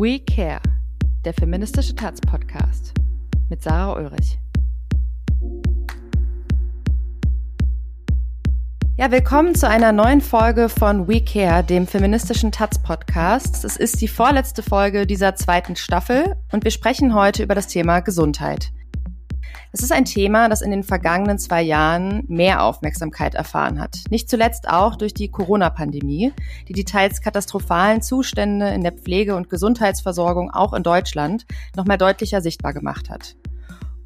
We Care, der feministische Taz-Podcast mit Sarah Ulrich. Ja, willkommen zu einer neuen Folge von We Care, dem feministischen Taz-Podcast. Es ist die vorletzte Folge dieser zweiten Staffel und wir sprechen heute über das Thema Gesundheit. Es ist ein Thema, das in den vergangenen zwei Jahren mehr Aufmerksamkeit erfahren hat. Nicht zuletzt auch durch die Corona-Pandemie, die die teils katastrophalen Zustände in der Pflege- und Gesundheitsversorgung auch in Deutschland noch mal deutlicher sichtbar gemacht hat.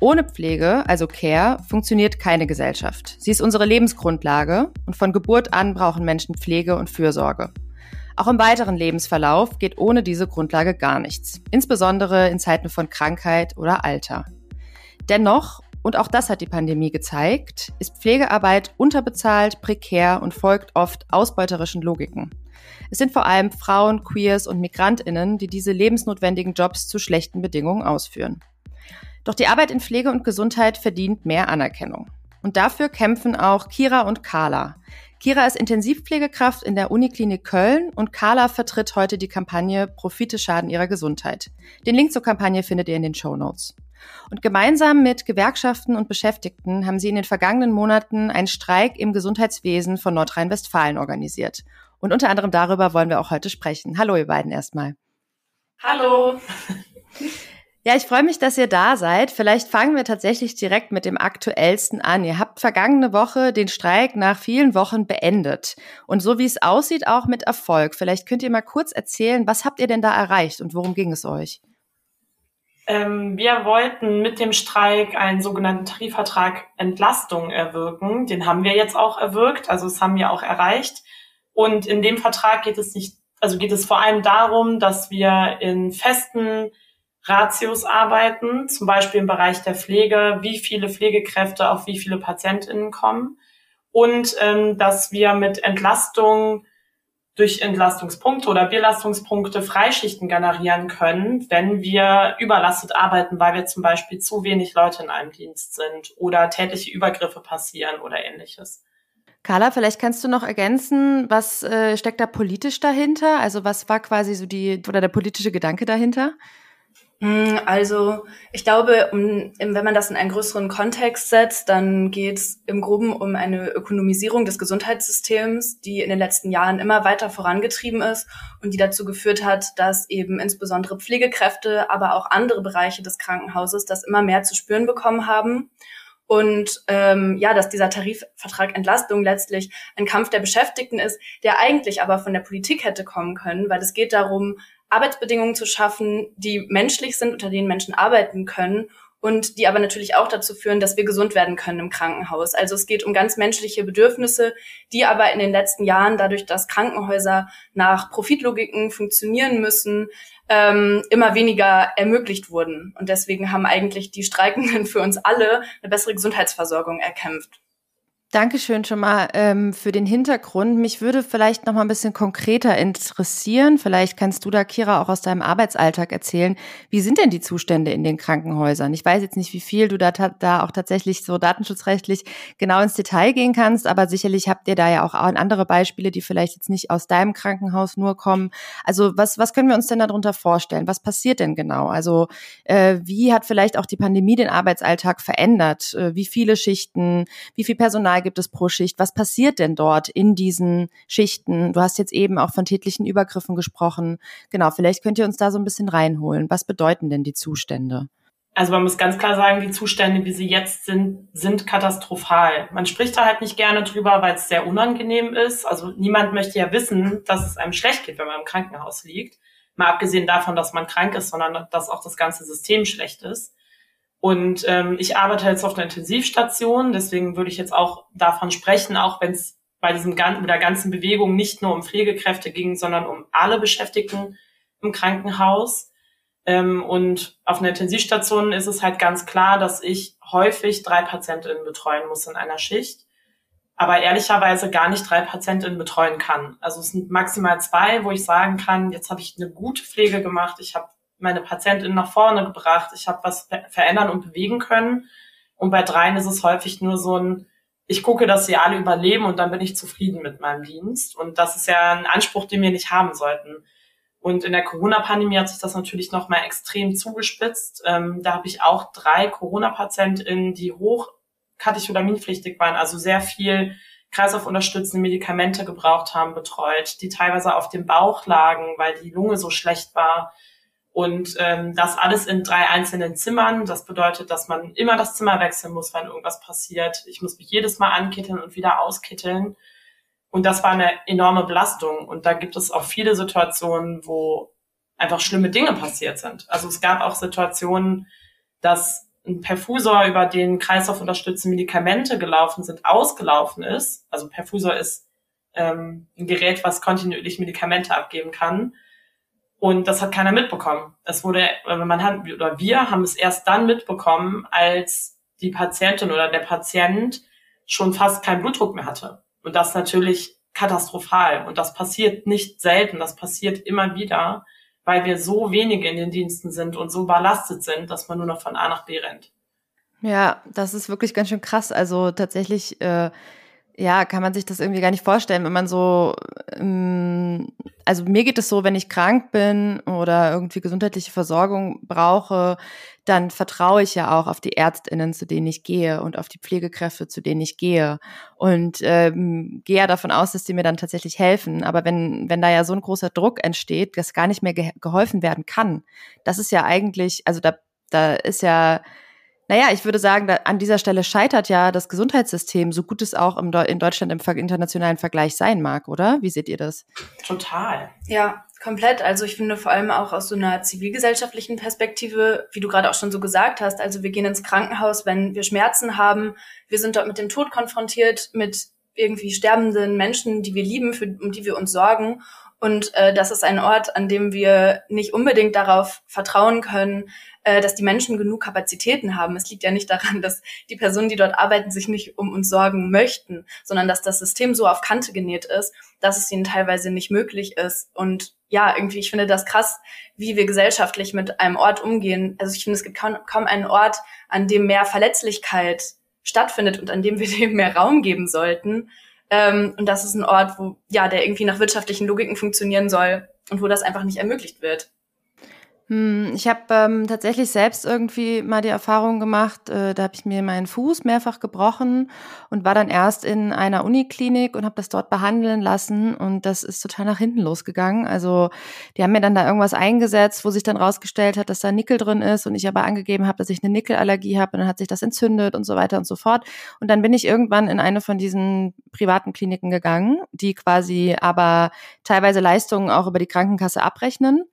Ohne Pflege, also Care, funktioniert keine Gesellschaft. Sie ist unsere Lebensgrundlage und von Geburt an brauchen Menschen Pflege und Fürsorge. Auch im weiteren Lebensverlauf geht ohne diese Grundlage gar nichts, insbesondere in Zeiten von Krankheit oder Alter. Dennoch, und auch das hat die Pandemie gezeigt, ist Pflegearbeit unterbezahlt, prekär und folgt oft ausbeuterischen Logiken. Es sind vor allem Frauen, Queers und Migrantinnen, die diese lebensnotwendigen Jobs zu schlechten Bedingungen ausführen. Doch die Arbeit in Pflege und Gesundheit verdient mehr Anerkennung. Und dafür kämpfen auch Kira und Carla. Kira ist Intensivpflegekraft in der Uniklinik Köln und Carla vertritt heute die Kampagne Profite schaden ihrer Gesundheit. Den Link zur Kampagne findet ihr in den Show Notes. Und gemeinsam mit Gewerkschaften und Beschäftigten haben sie in den vergangenen Monaten einen Streik im Gesundheitswesen von Nordrhein-Westfalen organisiert. Und unter anderem darüber wollen wir auch heute sprechen. Hallo, ihr beiden erstmal. Hallo. Ja, ich freue mich, dass ihr da seid. Vielleicht fangen wir tatsächlich direkt mit dem aktuellsten an. Ihr habt vergangene Woche den Streik nach vielen Wochen beendet. Und so wie es aussieht, auch mit Erfolg. Vielleicht könnt ihr mal kurz erzählen, was habt ihr denn da erreicht und worum ging es euch? Ähm, wir wollten mit dem Streik einen sogenannten Tarifvertrag Entlastung erwirken. Den haben wir jetzt auch erwirkt, also das haben wir auch erreicht. Und in dem Vertrag geht es nicht, also geht es vor allem darum, dass wir in festen Ratios arbeiten, zum Beispiel im Bereich der Pflege, wie viele Pflegekräfte auf wie viele PatientInnen kommen und ähm, dass wir mit Entlastung durch Entlastungspunkte oder Belastungspunkte Freischichten generieren können, wenn wir überlastet arbeiten, weil wir zum Beispiel zu wenig Leute in einem Dienst sind oder tätliche Übergriffe passieren oder ähnliches. Carla, vielleicht kannst du noch ergänzen, was äh, steckt da politisch dahinter? Also was war quasi so die oder der politische Gedanke dahinter? Hm, also ich glaube, um, wenn man das in einen größeren Kontext setzt, dann geht es im Groben um eine Ökonomisierung des Gesundheitssystems, die in den letzten Jahren immer weiter vorangetrieben ist und die dazu geführt hat, dass eben insbesondere Pflegekräfte, aber auch andere Bereiche des Krankenhauses das immer mehr zu spüren bekommen haben. Und ähm, ja, dass dieser Tarifvertrag Entlastung letztlich ein Kampf der Beschäftigten ist, der eigentlich aber von der Politik hätte kommen können, weil es geht darum, Arbeitsbedingungen zu schaffen, die menschlich sind, unter denen Menschen arbeiten können und die aber natürlich auch dazu führen, dass wir gesund werden können im Krankenhaus. Also es geht um ganz menschliche Bedürfnisse, die aber in den letzten Jahren, dadurch, dass Krankenhäuser nach Profitlogiken funktionieren müssen, ähm, immer weniger ermöglicht wurden. Und deswegen haben eigentlich die Streikenden für uns alle eine bessere Gesundheitsversorgung erkämpft. Dankeschön schon mal ähm, für den Hintergrund. Mich würde vielleicht noch mal ein bisschen konkreter interessieren. Vielleicht kannst du da, Kira, auch aus deinem Arbeitsalltag erzählen. Wie sind denn die Zustände in den Krankenhäusern? Ich weiß jetzt nicht, wie viel du da, da auch tatsächlich so datenschutzrechtlich genau ins Detail gehen kannst, aber sicherlich habt ihr da ja auch andere Beispiele, die vielleicht jetzt nicht aus deinem Krankenhaus nur kommen. Also was, was können wir uns denn darunter vorstellen? Was passiert denn genau? Also äh, wie hat vielleicht auch die Pandemie den Arbeitsalltag verändert? Äh, wie viele Schichten? Wie viel Personal gibt es pro Schicht? Was passiert denn dort in diesen Schichten? Du hast jetzt eben auch von tätlichen Übergriffen gesprochen. Genau, vielleicht könnt ihr uns da so ein bisschen reinholen. Was bedeuten denn die Zustände? Also man muss ganz klar sagen, die Zustände, wie sie jetzt sind, sind katastrophal. Man spricht da halt nicht gerne drüber, weil es sehr unangenehm ist. Also niemand möchte ja wissen, dass es einem schlecht geht, wenn man im Krankenhaus liegt. Mal abgesehen davon, dass man krank ist, sondern dass auch das ganze System schlecht ist. Und ähm, ich arbeite jetzt auf einer Intensivstation, deswegen würde ich jetzt auch davon sprechen, auch wenn es bei diesem ganzen, der ganzen Bewegung nicht nur um Pflegekräfte ging, sondern um alle Beschäftigten im Krankenhaus. Ähm, und auf einer Intensivstation ist es halt ganz klar, dass ich häufig drei Patientinnen betreuen muss in einer Schicht, aber ehrlicherweise gar nicht drei Patientinnen betreuen kann. Also es sind maximal zwei, wo ich sagen kann, jetzt habe ich eine gute Pflege gemacht, ich habe meine Patientin nach vorne gebracht, ich habe was verändern und bewegen können. Und bei dreien ist es häufig nur so ein, ich gucke, dass sie alle überleben und dann bin ich zufrieden mit meinem Dienst. Und das ist ja ein Anspruch, den wir nicht haben sollten. Und in der Corona-Pandemie hat sich das natürlich nochmal extrem zugespitzt. Ähm, da habe ich auch drei Corona-PatientInnen, die hoch katecholaminpflichtig waren, also sehr viel kreislaufunterstützende Medikamente gebraucht haben, betreut, die teilweise auf dem Bauch lagen, weil die Lunge so schlecht war. Und ähm, das alles in drei einzelnen Zimmern. Das bedeutet, dass man immer das Zimmer wechseln muss, wenn irgendwas passiert. Ich muss mich jedes Mal ankitteln und wieder auskitteln. Und das war eine enorme Belastung. Und da gibt es auch viele Situationen, wo einfach schlimme Dinge passiert sind. Also es gab auch Situationen, dass ein Perfusor, über den kreislaufunterstützende Medikamente gelaufen sind, ausgelaufen ist. Also Perfusor ist ähm, ein Gerät, was kontinuierlich Medikamente abgeben kann. Und das hat keiner mitbekommen. Es wurde, man hat, oder wir haben es erst dann mitbekommen, als die Patientin oder der Patient schon fast keinen Blutdruck mehr hatte. Und das natürlich katastrophal. Und das passiert nicht selten. Das passiert immer wieder weil wir so wenige in den Diensten sind und so überlastet sind, dass man nur noch von A nach B rennt. Ja, das ist wirklich ganz schön krass. Also tatsächlich, äh, ja, kann man sich das irgendwie gar nicht vorstellen, wenn man so, ähm, also mir geht es so, wenn ich krank bin oder irgendwie gesundheitliche Versorgung brauche, dann vertraue ich ja auch auf die Ärztinnen, zu denen ich gehe und auf die Pflegekräfte, zu denen ich gehe und ähm, gehe ja davon aus, dass die mir dann tatsächlich helfen. Aber wenn wenn da ja so ein großer Druck entsteht, dass gar nicht mehr ge geholfen werden kann, das ist ja eigentlich, also da da ist ja naja, ich würde sagen, da, an dieser Stelle scheitert ja das Gesundheitssystem, so gut es auch im in Deutschland im internationalen Vergleich sein mag, oder? Wie seht ihr das? Total. Ja, komplett. Also ich finde vor allem auch aus so einer zivilgesellschaftlichen Perspektive, wie du gerade auch schon so gesagt hast, also wir gehen ins Krankenhaus, wenn wir Schmerzen haben, wir sind dort mit dem Tod konfrontiert, mit irgendwie sterbenden Menschen, die wir lieben, für, um die wir uns sorgen. Und äh, das ist ein Ort, an dem wir nicht unbedingt darauf vertrauen können, äh, dass die Menschen genug Kapazitäten haben. Es liegt ja nicht daran, dass die Personen, die dort arbeiten, sich nicht um uns sorgen möchten, sondern dass das System so auf Kante genäht ist, dass es ihnen teilweise nicht möglich ist. Und ja, irgendwie, ich finde das krass, wie wir gesellschaftlich mit einem Ort umgehen. Also ich finde, es gibt kaum, kaum einen Ort, an dem mehr Verletzlichkeit stattfindet und an dem wir dem mehr Raum geben sollten. Ähm, und das ist ein Ort, wo, ja, der irgendwie nach wirtschaftlichen Logiken funktionieren soll und wo das einfach nicht ermöglicht wird. Hm, ich habe ähm, tatsächlich selbst irgendwie mal die Erfahrung gemacht, äh, da habe ich mir meinen Fuß mehrfach gebrochen und war dann erst in einer Uniklinik und habe das dort behandeln lassen und das ist total nach hinten losgegangen. Also die haben mir dann da irgendwas eingesetzt, wo sich dann rausgestellt hat, dass da Nickel drin ist und ich aber angegeben habe, dass ich eine Nickelallergie habe und dann hat sich das entzündet und so weiter und so fort. Und dann bin ich irgendwann in eine von diesen privaten Kliniken gegangen, die quasi aber teilweise Leistungen auch über die Krankenkasse abrechnen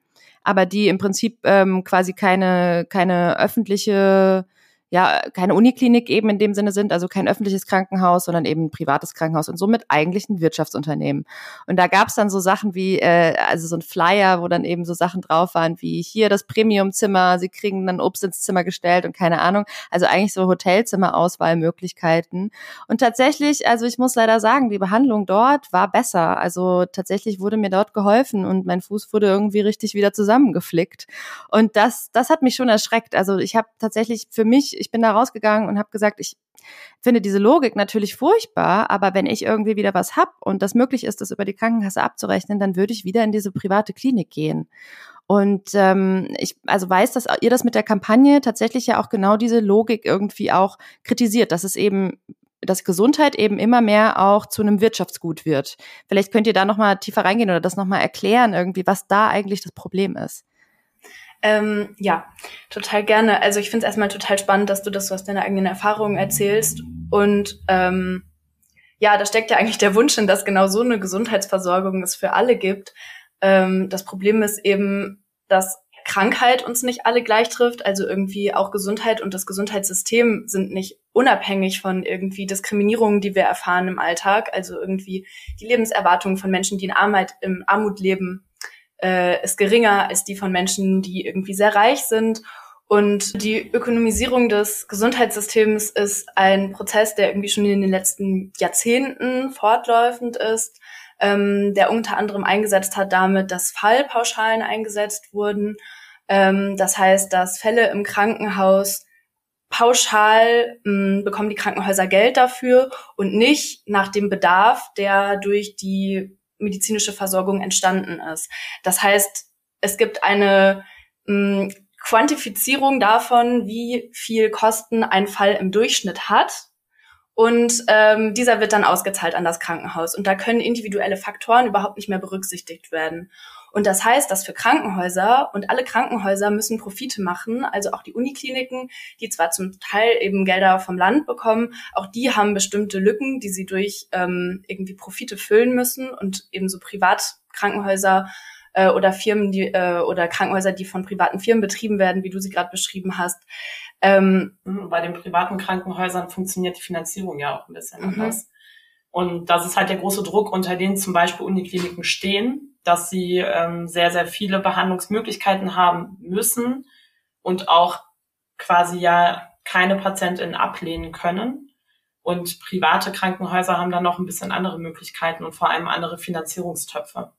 aber die im Prinzip ähm, quasi keine, keine öffentliche ja keine Uniklinik eben in dem Sinne sind, also kein öffentliches Krankenhaus, sondern eben ein privates Krankenhaus und somit eigentlich ein Wirtschaftsunternehmen. Und da gab es dann so Sachen wie, äh, also so ein Flyer, wo dann eben so Sachen drauf waren wie hier das Premiumzimmer, sie kriegen dann Obst ins Zimmer gestellt und keine Ahnung. Also eigentlich so Hotelzimmerauswahlmöglichkeiten. Und tatsächlich, also ich muss leider sagen, die Behandlung dort war besser. Also tatsächlich wurde mir dort geholfen und mein Fuß wurde irgendwie richtig wieder zusammengeflickt. Und das, das hat mich schon erschreckt. Also ich habe tatsächlich für mich ich bin da rausgegangen und habe gesagt, ich finde diese Logik natürlich furchtbar, aber wenn ich irgendwie wieder was hab und das möglich ist, das über die Krankenkasse abzurechnen, dann würde ich wieder in diese private Klinik gehen. Und ähm, ich also weiß, dass ihr das mit der Kampagne tatsächlich ja auch genau diese Logik irgendwie auch kritisiert, dass es eben dass Gesundheit eben immer mehr auch zu einem Wirtschaftsgut wird. Vielleicht könnt ihr da noch mal tiefer reingehen oder das noch mal erklären irgendwie, was da eigentlich das Problem ist. Ähm, ja, total gerne. Also ich finde es erstmal total spannend, dass du das so aus deiner eigenen Erfahrungen erzählst. Und ähm, ja, da steckt ja eigentlich der Wunsch in, dass genau so eine Gesundheitsversorgung es für alle gibt. Ähm, das Problem ist eben, dass Krankheit uns nicht alle gleich trifft. Also irgendwie auch Gesundheit und das Gesundheitssystem sind nicht unabhängig von irgendwie Diskriminierungen, die wir erfahren im Alltag. Also irgendwie die Lebenserwartung von Menschen, die in Armut, im Armut leben, äh, ist geringer als die von Menschen, die irgendwie sehr reich sind. Und die Ökonomisierung des Gesundheitssystems ist ein Prozess, der irgendwie schon in den letzten Jahrzehnten fortläufend ist, ähm, der unter anderem eingesetzt hat damit, dass Fallpauschalen eingesetzt wurden. Ähm, das heißt, dass Fälle im Krankenhaus pauschal mh, bekommen die Krankenhäuser Geld dafür und nicht nach dem Bedarf, der durch die medizinische Versorgung entstanden ist. Das heißt, es gibt eine mh, hm, Quantifizierung davon, wie viel Kosten ein Fall im Durchschnitt hat. Und ähm, dieser wird dann ausgezahlt an das Krankenhaus. Und da können individuelle Faktoren überhaupt nicht mehr berücksichtigt werden. Und das heißt, dass für Krankenhäuser und alle Krankenhäuser müssen Profite machen, also auch die Unikliniken, die zwar zum Teil eben Gelder vom Land bekommen, auch die haben bestimmte Lücken, die sie durch ähm, irgendwie Profite füllen müssen und ebenso Privatkrankenhäuser äh, oder Firmen, die äh, oder Krankenhäuser, die von privaten Firmen betrieben werden, wie du sie gerade beschrieben hast. Ähm, mhm, Bei den privaten Krankenhäusern funktioniert die Finanzierung ja auch ein bisschen mhm. anders. Und das ist halt der große Druck, unter denen zum Beispiel Unikliniken stehen, dass sie ähm, sehr, sehr viele Behandlungsmöglichkeiten haben müssen und auch quasi ja keine Patientinnen ablehnen können. Und private Krankenhäuser haben dann noch ein bisschen andere Möglichkeiten und vor allem andere Finanzierungstöpfe.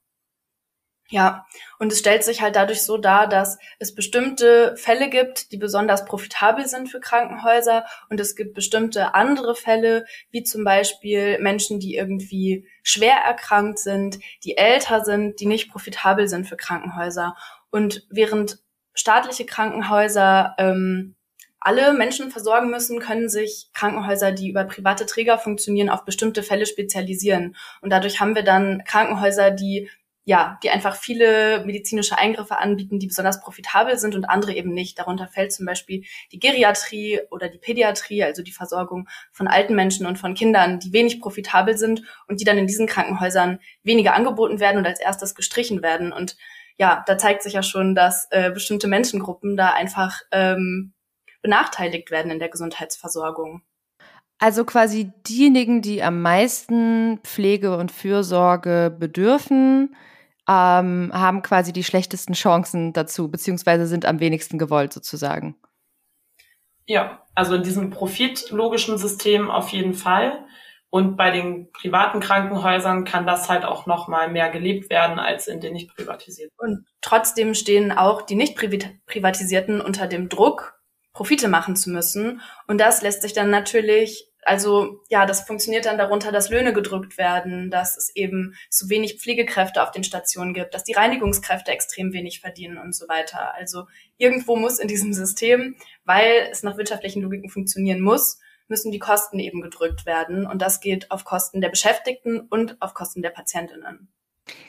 Ja, und es stellt sich halt dadurch so dar, dass es bestimmte Fälle gibt, die besonders profitabel sind für Krankenhäuser und es gibt bestimmte andere Fälle, wie zum Beispiel Menschen, die irgendwie schwer erkrankt sind, die älter sind, die nicht profitabel sind für Krankenhäuser. Und während staatliche Krankenhäuser ähm, alle Menschen versorgen müssen, können sich Krankenhäuser, die über private Träger funktionieren, auf bestimmte Fälle spezialisieren. Und dadurch haben wir dann Krankenhäuser, die ja, die einfach viele medizinische Eingriffe anbieten, die besonders profitabel sind und andere eben nicht. Darunter fällt zum Beispiel die Geriatrie oder die Pädiatrie, also die Versorgung von alten Menschen und von Kindern, die wenig profitabel sind und die dann in diesen Krankenhäusern weniger angeboten werden und als erstes gestrichen werden. Und ja, da zeigt sich ja schon, dass äh, bestimmte Menschengruppen da einfach ähm, benachteiligt werden in der Gesundheitsversorgung. Also quasi diejenigen, die am meisten Pflege und Fürsorge bedürfen, ähm, haben quasi die schlechtesten Chancen dazu, beziehungsweise sind am wenigsten gewollt sozusagen. Ja, also in diesem profitlogischen System auf jeden Fall. Und bei den privaten Krankenhäusern kann das halt auch noch mal mehr gelebt werden als in den nicht privatisierten. Und trotzdem stehen auch die nicht privatisierten unter dem Druck, Profite machen zu müssen. Und das lässt sich dann natürlich also ja, das funktioniert dann darunter, dass Löhne gedrückt werden, dass es eben zu wenig Pflegekräfte auf den Stationen gibt, dass die Reinigungskräfte extrem wenig verdienen und so weiter. Also irgendwo muss in diesem System, weil es nach wirtschaftlichen Logiken funktionieren muss, müssen die Kosten eben gedrückt werden. Und das geht auf Kosten der Beschäftigten und auf Kosten der Patientinnen.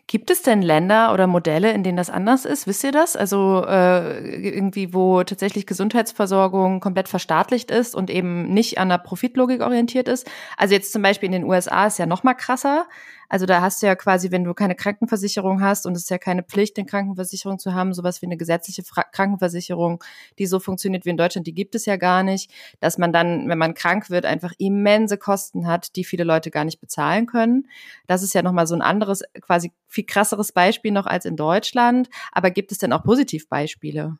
Gibt es denn Länder oder Modelle, in denen das anders ist? Wisst ihr das? Also äh, irgendwie, wo tatsächlich Gesundheitsversorgung komplett verstaatlicht ist und eben nicht an der Profitlogik orientiert ist. Also jetzt zum Beispiel in den USA ist ja noch mal krasser. Also da hast du ja quasi, wenn du keine Krankenversicherung hast und es ist ja keine Pflicht, eine Krankenversicherung zu haben, sowas wie eine gesetzliche Fra Krankenversicherung, die so funktioniert wie in Deutschland, die gibt es ja gar nicht, dass man dann, wenn man krank wird, einfach immense Kosten hat, die viele Leute gar nicht bezahlen können. Das ist ja nochmal so ein anderes, quasi viel krasseres Beispiel noch als in Deutschland. Aber gibt es denn auch Positivbeispiele?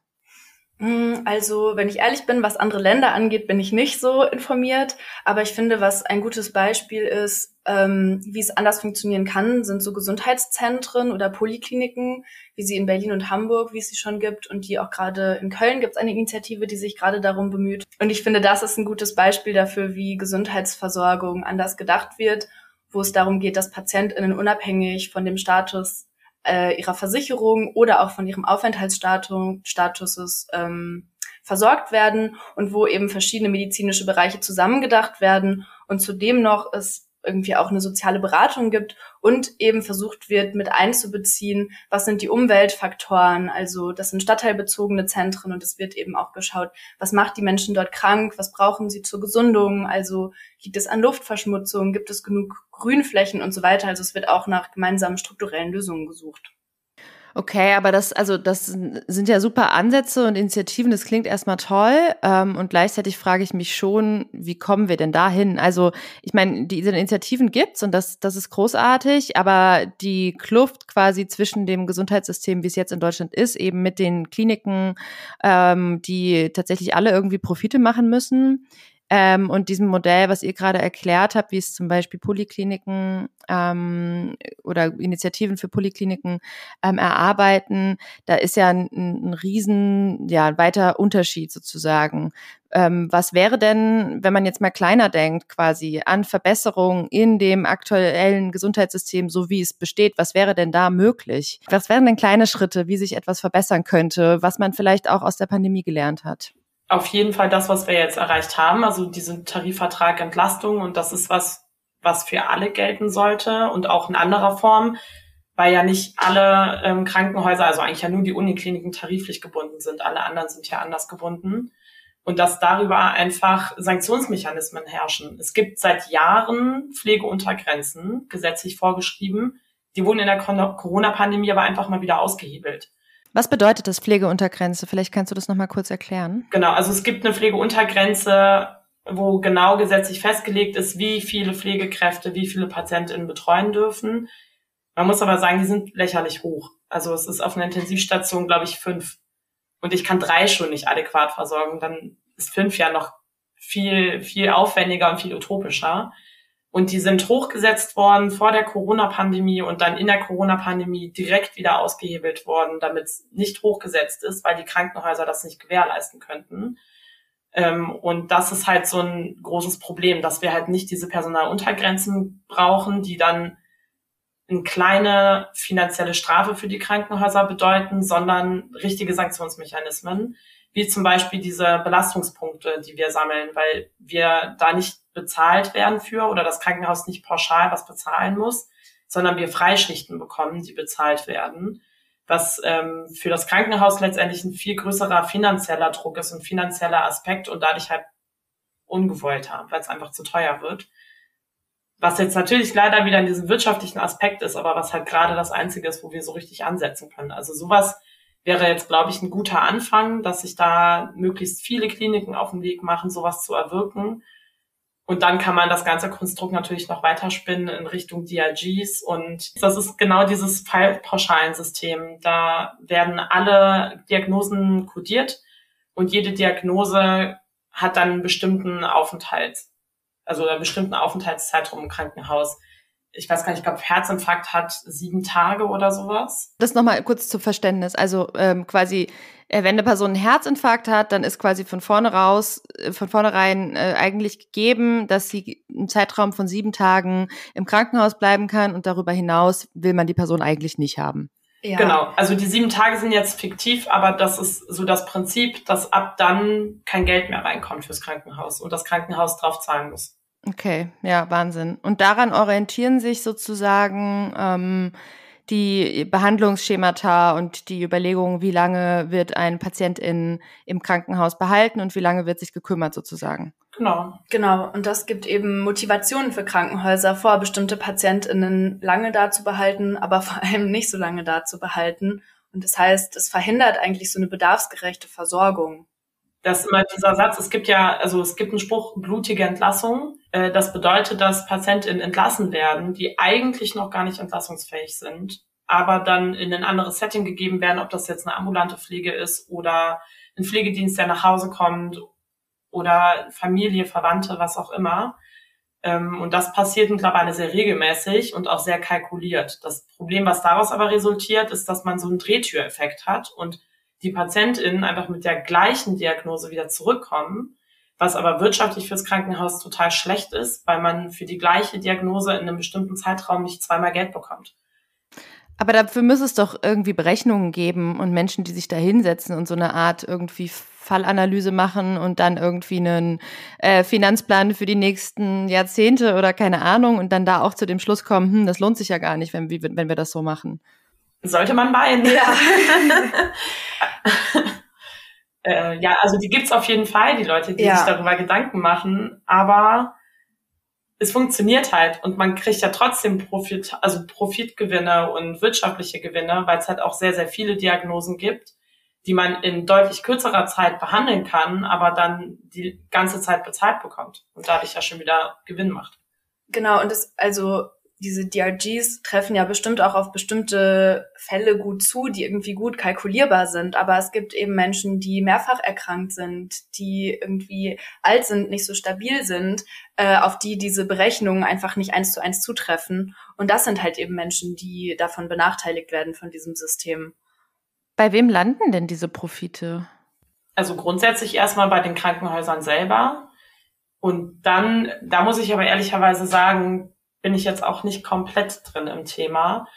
Hm, also, wenn ich ehrlich bin, was andere Länder angeht, bin ich nicht so informiert. Aber ich finde, was ein gutes Beispiel ist, ähm, wie es anders funktionieren kann, sind so Gesundheitszentren oder Polikliniken, wie sie in Berlin und Hamburg, wie es sie schon gibt. Und die auch gerade in Köln gibt es eine Initiative, die sich gerade darum bemüht. Und ich finde, das ist ein gutes Beispiel dafür, wie Gesundheitsversorgung anders gedacht wird, wo es darum geht, dass PatientInnen unabhängig von dem Status äh, ihrer Versicherung oder auch von ihrem Aufenthaltsstatus ähm, versorgt werden und wo eben verschiedene medizinische Bereiche zusammengedacht werden. Und zudem noch es irgendwie auch eine soziale Beratung gibt und eben versucht wird, mit einzubeziehen, was sind die Umweltfaktoren. Also das sind stadtteilbezogene Zentren und es wird eben auch geschaut, was macht die Menschen dort krank, was brauchen sie zur Gesundung, also liegt es an Luftverschmutzung, gibt es genug Grünflächen und so weiter. Also es wird auch nach gemeinsamen strukturellen Lösungen gesucht. Okay, aber das, also das sind ja super Ansätze und Initiativen, das klingt erstmal toll. Ähm, und gleichzeitig frage ich mich schon, wie kommen wir denn dahin? Also, ich meine, diese Initiativen gibt's und das, das ist großartig, aber die Kluft quasi zwischen dem Gesundheitssystem, wie es jetzt in Deutschland ist, eben mit den Kliniken, ähm, die tatsächlich alle irgendwie Profite machen müssen, ähm, und diesem Modell, was ihr gerade erklärt habt, wie es zum Beispiel Polikliniken ähm, oder Initiativen für Polikliniken ähm, erarbeiten, da ist ja ein, ein riesen, ja, ein weiter Unterschied sozusagen. Ähm, was wäre denn, wenn man jetzt mal kleiner denkt, quasi an Verbesserungen in dem aktuellen Gesundheitssystem, so wie es besteht? Was wäre denn da möglich? Was wären denn kleine Schritte, wie sich etwas verbessern könnte, was man vielleicht auch aus der Pandemie gelernt hat? Auf jeden Fall das, was wir jetzt erreicht haben, also diesen Tarifvertrag Entlastung und das ist was, was für alle gelten sollte und auch in anderer Form, weil ja nicht alle ähm, Krankenhäuser, also eigentlich ja nur die Unikliniken tariflich gebunden sind. Alle anderen sind ja anders gebunden und dass darüber einfach Sanktionsmechanismen herrschen. Es gibt seit Jahren Pflegeuntergrenzen, gesetzlich vorgeschrieben. Die wurden in der Corona-Pandemie aber einfach mal wieder ausgehebelt. Was bedeutet das Pflegeuntergrenze? Vielleicht kannst du das nochmal kurz erklären. Genau, also es gibt eine Pflegeuntergrenze, wo genau gesetzlich festgelegt ist, wie viele Pflegekräfte, wie viele PatientInnen betreuen dürfen. Man muss aber sagen, die sind lächerlich hoch. Also es ist auf einer Intensivstation, glaube ich, fünf und ich kann drei schon nicht adäquat versorgen, dann ist fünf ja noch viel, viel aufwendiger und viel utopischer. Und die sind hochgesetzt worden vor der Corona-Pandemie und dann in der Corona-Pandemie direkt wieder ausgehebelt worden, damit es nicht hochgesetzt ist, weil die Krankenhäuser das nicht gewährleisten könnten. Ähm, und das ist halt so ein großes Problem, dass wir halt nicht diese Personaluntergrenzen brauchen, die dann eine kleine finanzielle Strafe für die Krankenhäuser bedeuten, sondern richtige Sanktionsmechanismen, wie zum Beispiel diese Belastungspunkte, die wir sammeln, weil wir da nicht bezahlt werden für oder das Krankenhaus nicht pauschal was bezahlen muss, sondern wir Freischichten bekommen, die bezahlt werden, was ähm, für das Krankenhaus letztendlich ein viel größerer finanzieller Druck ist und finanzieller Aspekt und dadurch halt ungewollter, weil es einfach zu teuer wird was jetzt natürlich leider wieder in diesem wirtschaftlichen Aspekt ist, aber was halt gerade das Einzige ist, wo wir so richtig ansetzen können. Also sowas wäre jetzt, glaube ich, ein guter Anfang, dass sich da möglichst viele Kliniken auf den Weg machen, sowas zu erwirken. Und dann kann man das ganze Konstrukt natürlich noch weiterspinnen in Richtung DRGs. Und das ist genau dieses Fallpauschalensystem. Da werden alle Diagnosen kodiert und jede Diagnose hat dann einen bestimmten Aufenthalt also einen bestimmten Aufenthaltszeitraum im Krankenhaus. Ich weiß gar nicht, ich glaube, Herzinfarkt hat sieben Tage oder sowas. Das nochmal kurz zum Verständnis. Also ähm, quasi, äh, wenn eine Person einen Herzinfarkt hat, dann ist quasi von vorne raus, äh, von vornherein äh, eigentlich gegeben, dass sie einen Zeitraum von sieben Tagen im Krankenhaus bleiben kann und darüber hinaus will man die Person eigentlich nicht haben. Ja. Genau, also die sieben Tage sind jetzt fiktiv, aber das ist so das Prinzip, dass ab dann kein Geld mehr reinkommt fürs Krankenhaus und das Krankenhaus drauf zahlen muss. Okay, ja, Wahnsinn. Und daran orientieren sich sozusagen ähm, die Behandlungsschemata und die Überlegungen, wie lange wird ein Patient in, im Krankenhaus behalten und wie lange wird sich gekümmert sozusagen. Genau. Genau. Und das gibt eben Motivationen für Krankenhäuser vor, bestimmte PatientInnen lange da zu behalten, aber vor allem nicht so lange da zu behalten. Und das heißt, es verhindert eigentlich so eine bedarfsgerechte Versorgung. Das ist immer dieser Satz, es gibt ja, also es gibt einen Spruch, blutige Entlassung. Äh, das bedeutet, dass PatientInnen entlassen werden, die eigentlich noch gar nicht entlassungsfähig sind, aber dann in ein anderes Setting gegeben werden, ob das jetzt eine ambulante Pflege ist oder ein Pflegedienst, der nach Hause kommt oder Familie, Verwandte, was auch immer. Ähm, und das passiert mittlerweile sehr regelmäßig und auch sehr kalkuliert. Das Problem, was daraus aber resultiert, ist, dass man so einen Drehtüreffekt hat und die PatientInnen einfach mit der gleichen Diagnose wieder zurückkommen, was aber wirtschaftlich fürs Krankenhaus total schlecht ist, weil man für die gleiche Diagnose in einem bestimmten Zeitraum nicht zweimal Geld bekommt. Aber dafür müsste es doch irgendwie Berechnungen geben und Menschen, die sich da hinsetzen und so eine Art irgendwie Fallanalyse machen und dann irgendwie einen äh, Finanzplan für die nächsten Jahrzehnte oder keine Ahnung und dann da auch zu dem Schluss kommen, hm, das lohnt sich ja gar nicht, wenn, wenn wir das so machen. Sollte man meinen. Ja. äh, ja, also die gibt's auf jeden Fall, die Leute, die ja. sich darüber Gedanken machen, aber es funktioniert halt und man kriegt ja trotzdem Profit, also Profitgewinne und wirtschaftliche Gewinne, weil es halt auch sehr, sehr viele Diagnosen gibt, die man in deutlich kürzerer Zeit behandeln kann, aber dann die ganze Zeit bezahlt bekommt und dadurch ja schon wieder Gewinn macht. Genau, und das, also diese DRGs treffen ja bestimmt auch auf bestimmte Fälle gut zu, die irgendwie gut kalkulierbar sind. Aber es gibt eben Menschen, die mehrfach erkrankt sind, die irgendwie alt sind, nicht so stabil sind, äh, auf die diese Berechnungen einfach nicht eins zu eins zutreffen. Und das sind halt eben Menschen, die davon benachteiligt werden von diesem System. Bei wem landen denn diese Profite? Also grundsätzlich erstmal bei den Krankenhäusern selber. Und dann, da muss ich aber ehrlicherweise sagen, bin ich jetzt auch nicht komplett drin im Thema.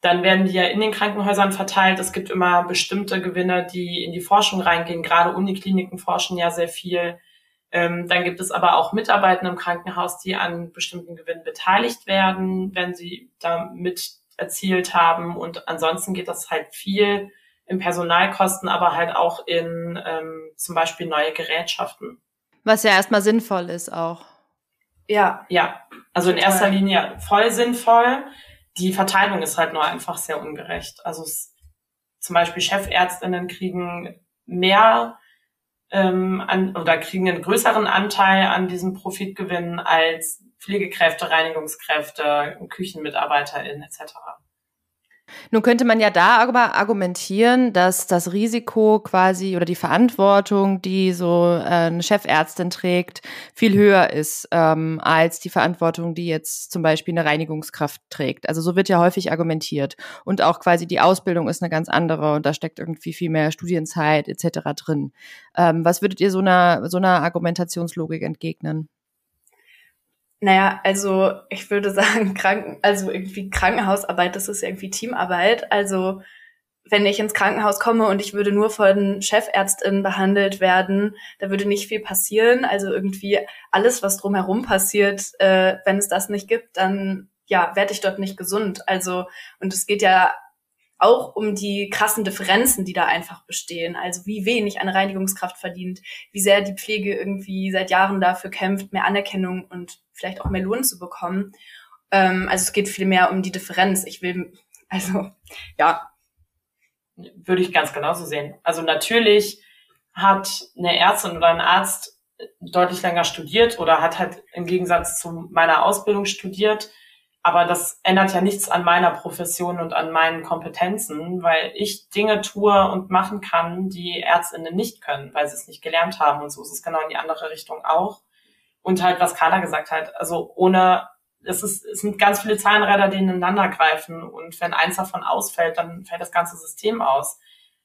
Dann werden die ja in den Krankenhäusern verteilt. Es gibt immer bestimmte Gewinne, die in die Forschung reingehen. Gerade Unikliniken forschen ja sehr viel. Ähm, dann gibt es aber auch Mitarbeiter im Krankenhaus, die an bestimmten Gewinnen beteiligt werden, wenn sie da mit erzielt haben. Und ansonsten geht das halt viel in Personalkosten, aber halt auch in ähm, zum Beispiel neue Gerätschaften. Was ja erstmal sinnvoll ist auch. Ja. Ja, also in erster Linie voll sinnvoll. Die Verteilung ist halt nur einfach sehr ungerecht. Also es, zum Beispiel Chefärztinnen kriegen mehr ähm, an, oder kriegen einen größeren Anteil an diesem Profitgewinn als Pflegekräfte, Reinigungskräfte, KüchenmitarbeiterInnen etc. Nun könnte man ja da aber argumentieren, dass das Risiko quasi oder die Verantwortung, die so äh, eine Chefärztin trägt, viel höher ist ähm, als die Verantwortung, die jetzt zum Beispiel eine Reinigungskraft trägt. Also so wird ja häufig argumentiert. Und auch quasi die Ausbildung ist eine ganz andere und da steckt irgendwie viel mehr Studienzeit etc. drin. Ähm, was würdet ihr so einer, so einer Argumentationslogik entgegnen? Naja, also ich würde sagen, Kranken, also irgendwie Krankenhausarbeit, das ist irgendwie Teamarbeit. Also wenn ich ins Krankenhaus komme und ich würde nur von Chefärztinnen behandelt werden, da würde nicht viel passieren. Also irgendwie alles, was drumherum passiert, äh, wenn es das nicht gibt, dann ja, werde ich dort nicht gesund. Also, und es geht ja auch um die krassen Differenzen, die da einfach bestehen. Also wie wenig eine Reinigungskraft verdient, wie sehr die Pflege irgendwie seit Jahren dafür kämpft, mehr Anerkennung und vielleicht auch mehr Lohn zu bekommen. Ähm, also es geht viel mehr um die Differenz. Ich will, also ja. Würde ich ganz genauso sehen. Also natürlich hat eine Ärztin oder ein Arzt deutlich länger studiert oder hat halt im Gegensatz zu meiner Ausbildung studiert aber das ändert ja nichts an meiner Profession und an meinen Kompetenzen, weil ich Dinge tue und machen kann, die Ärztinnen nicht können, weil sie es nicht gelernt haben. Und so ist es genau in die andere Richtung auch. Und halt, was Carla gesagt hat, also ohne, es, ist, es sind ganz viele Zahnräder, die ineinander greifen. Und wenn eins davon ausfällt, dann fällt das ganze System aus.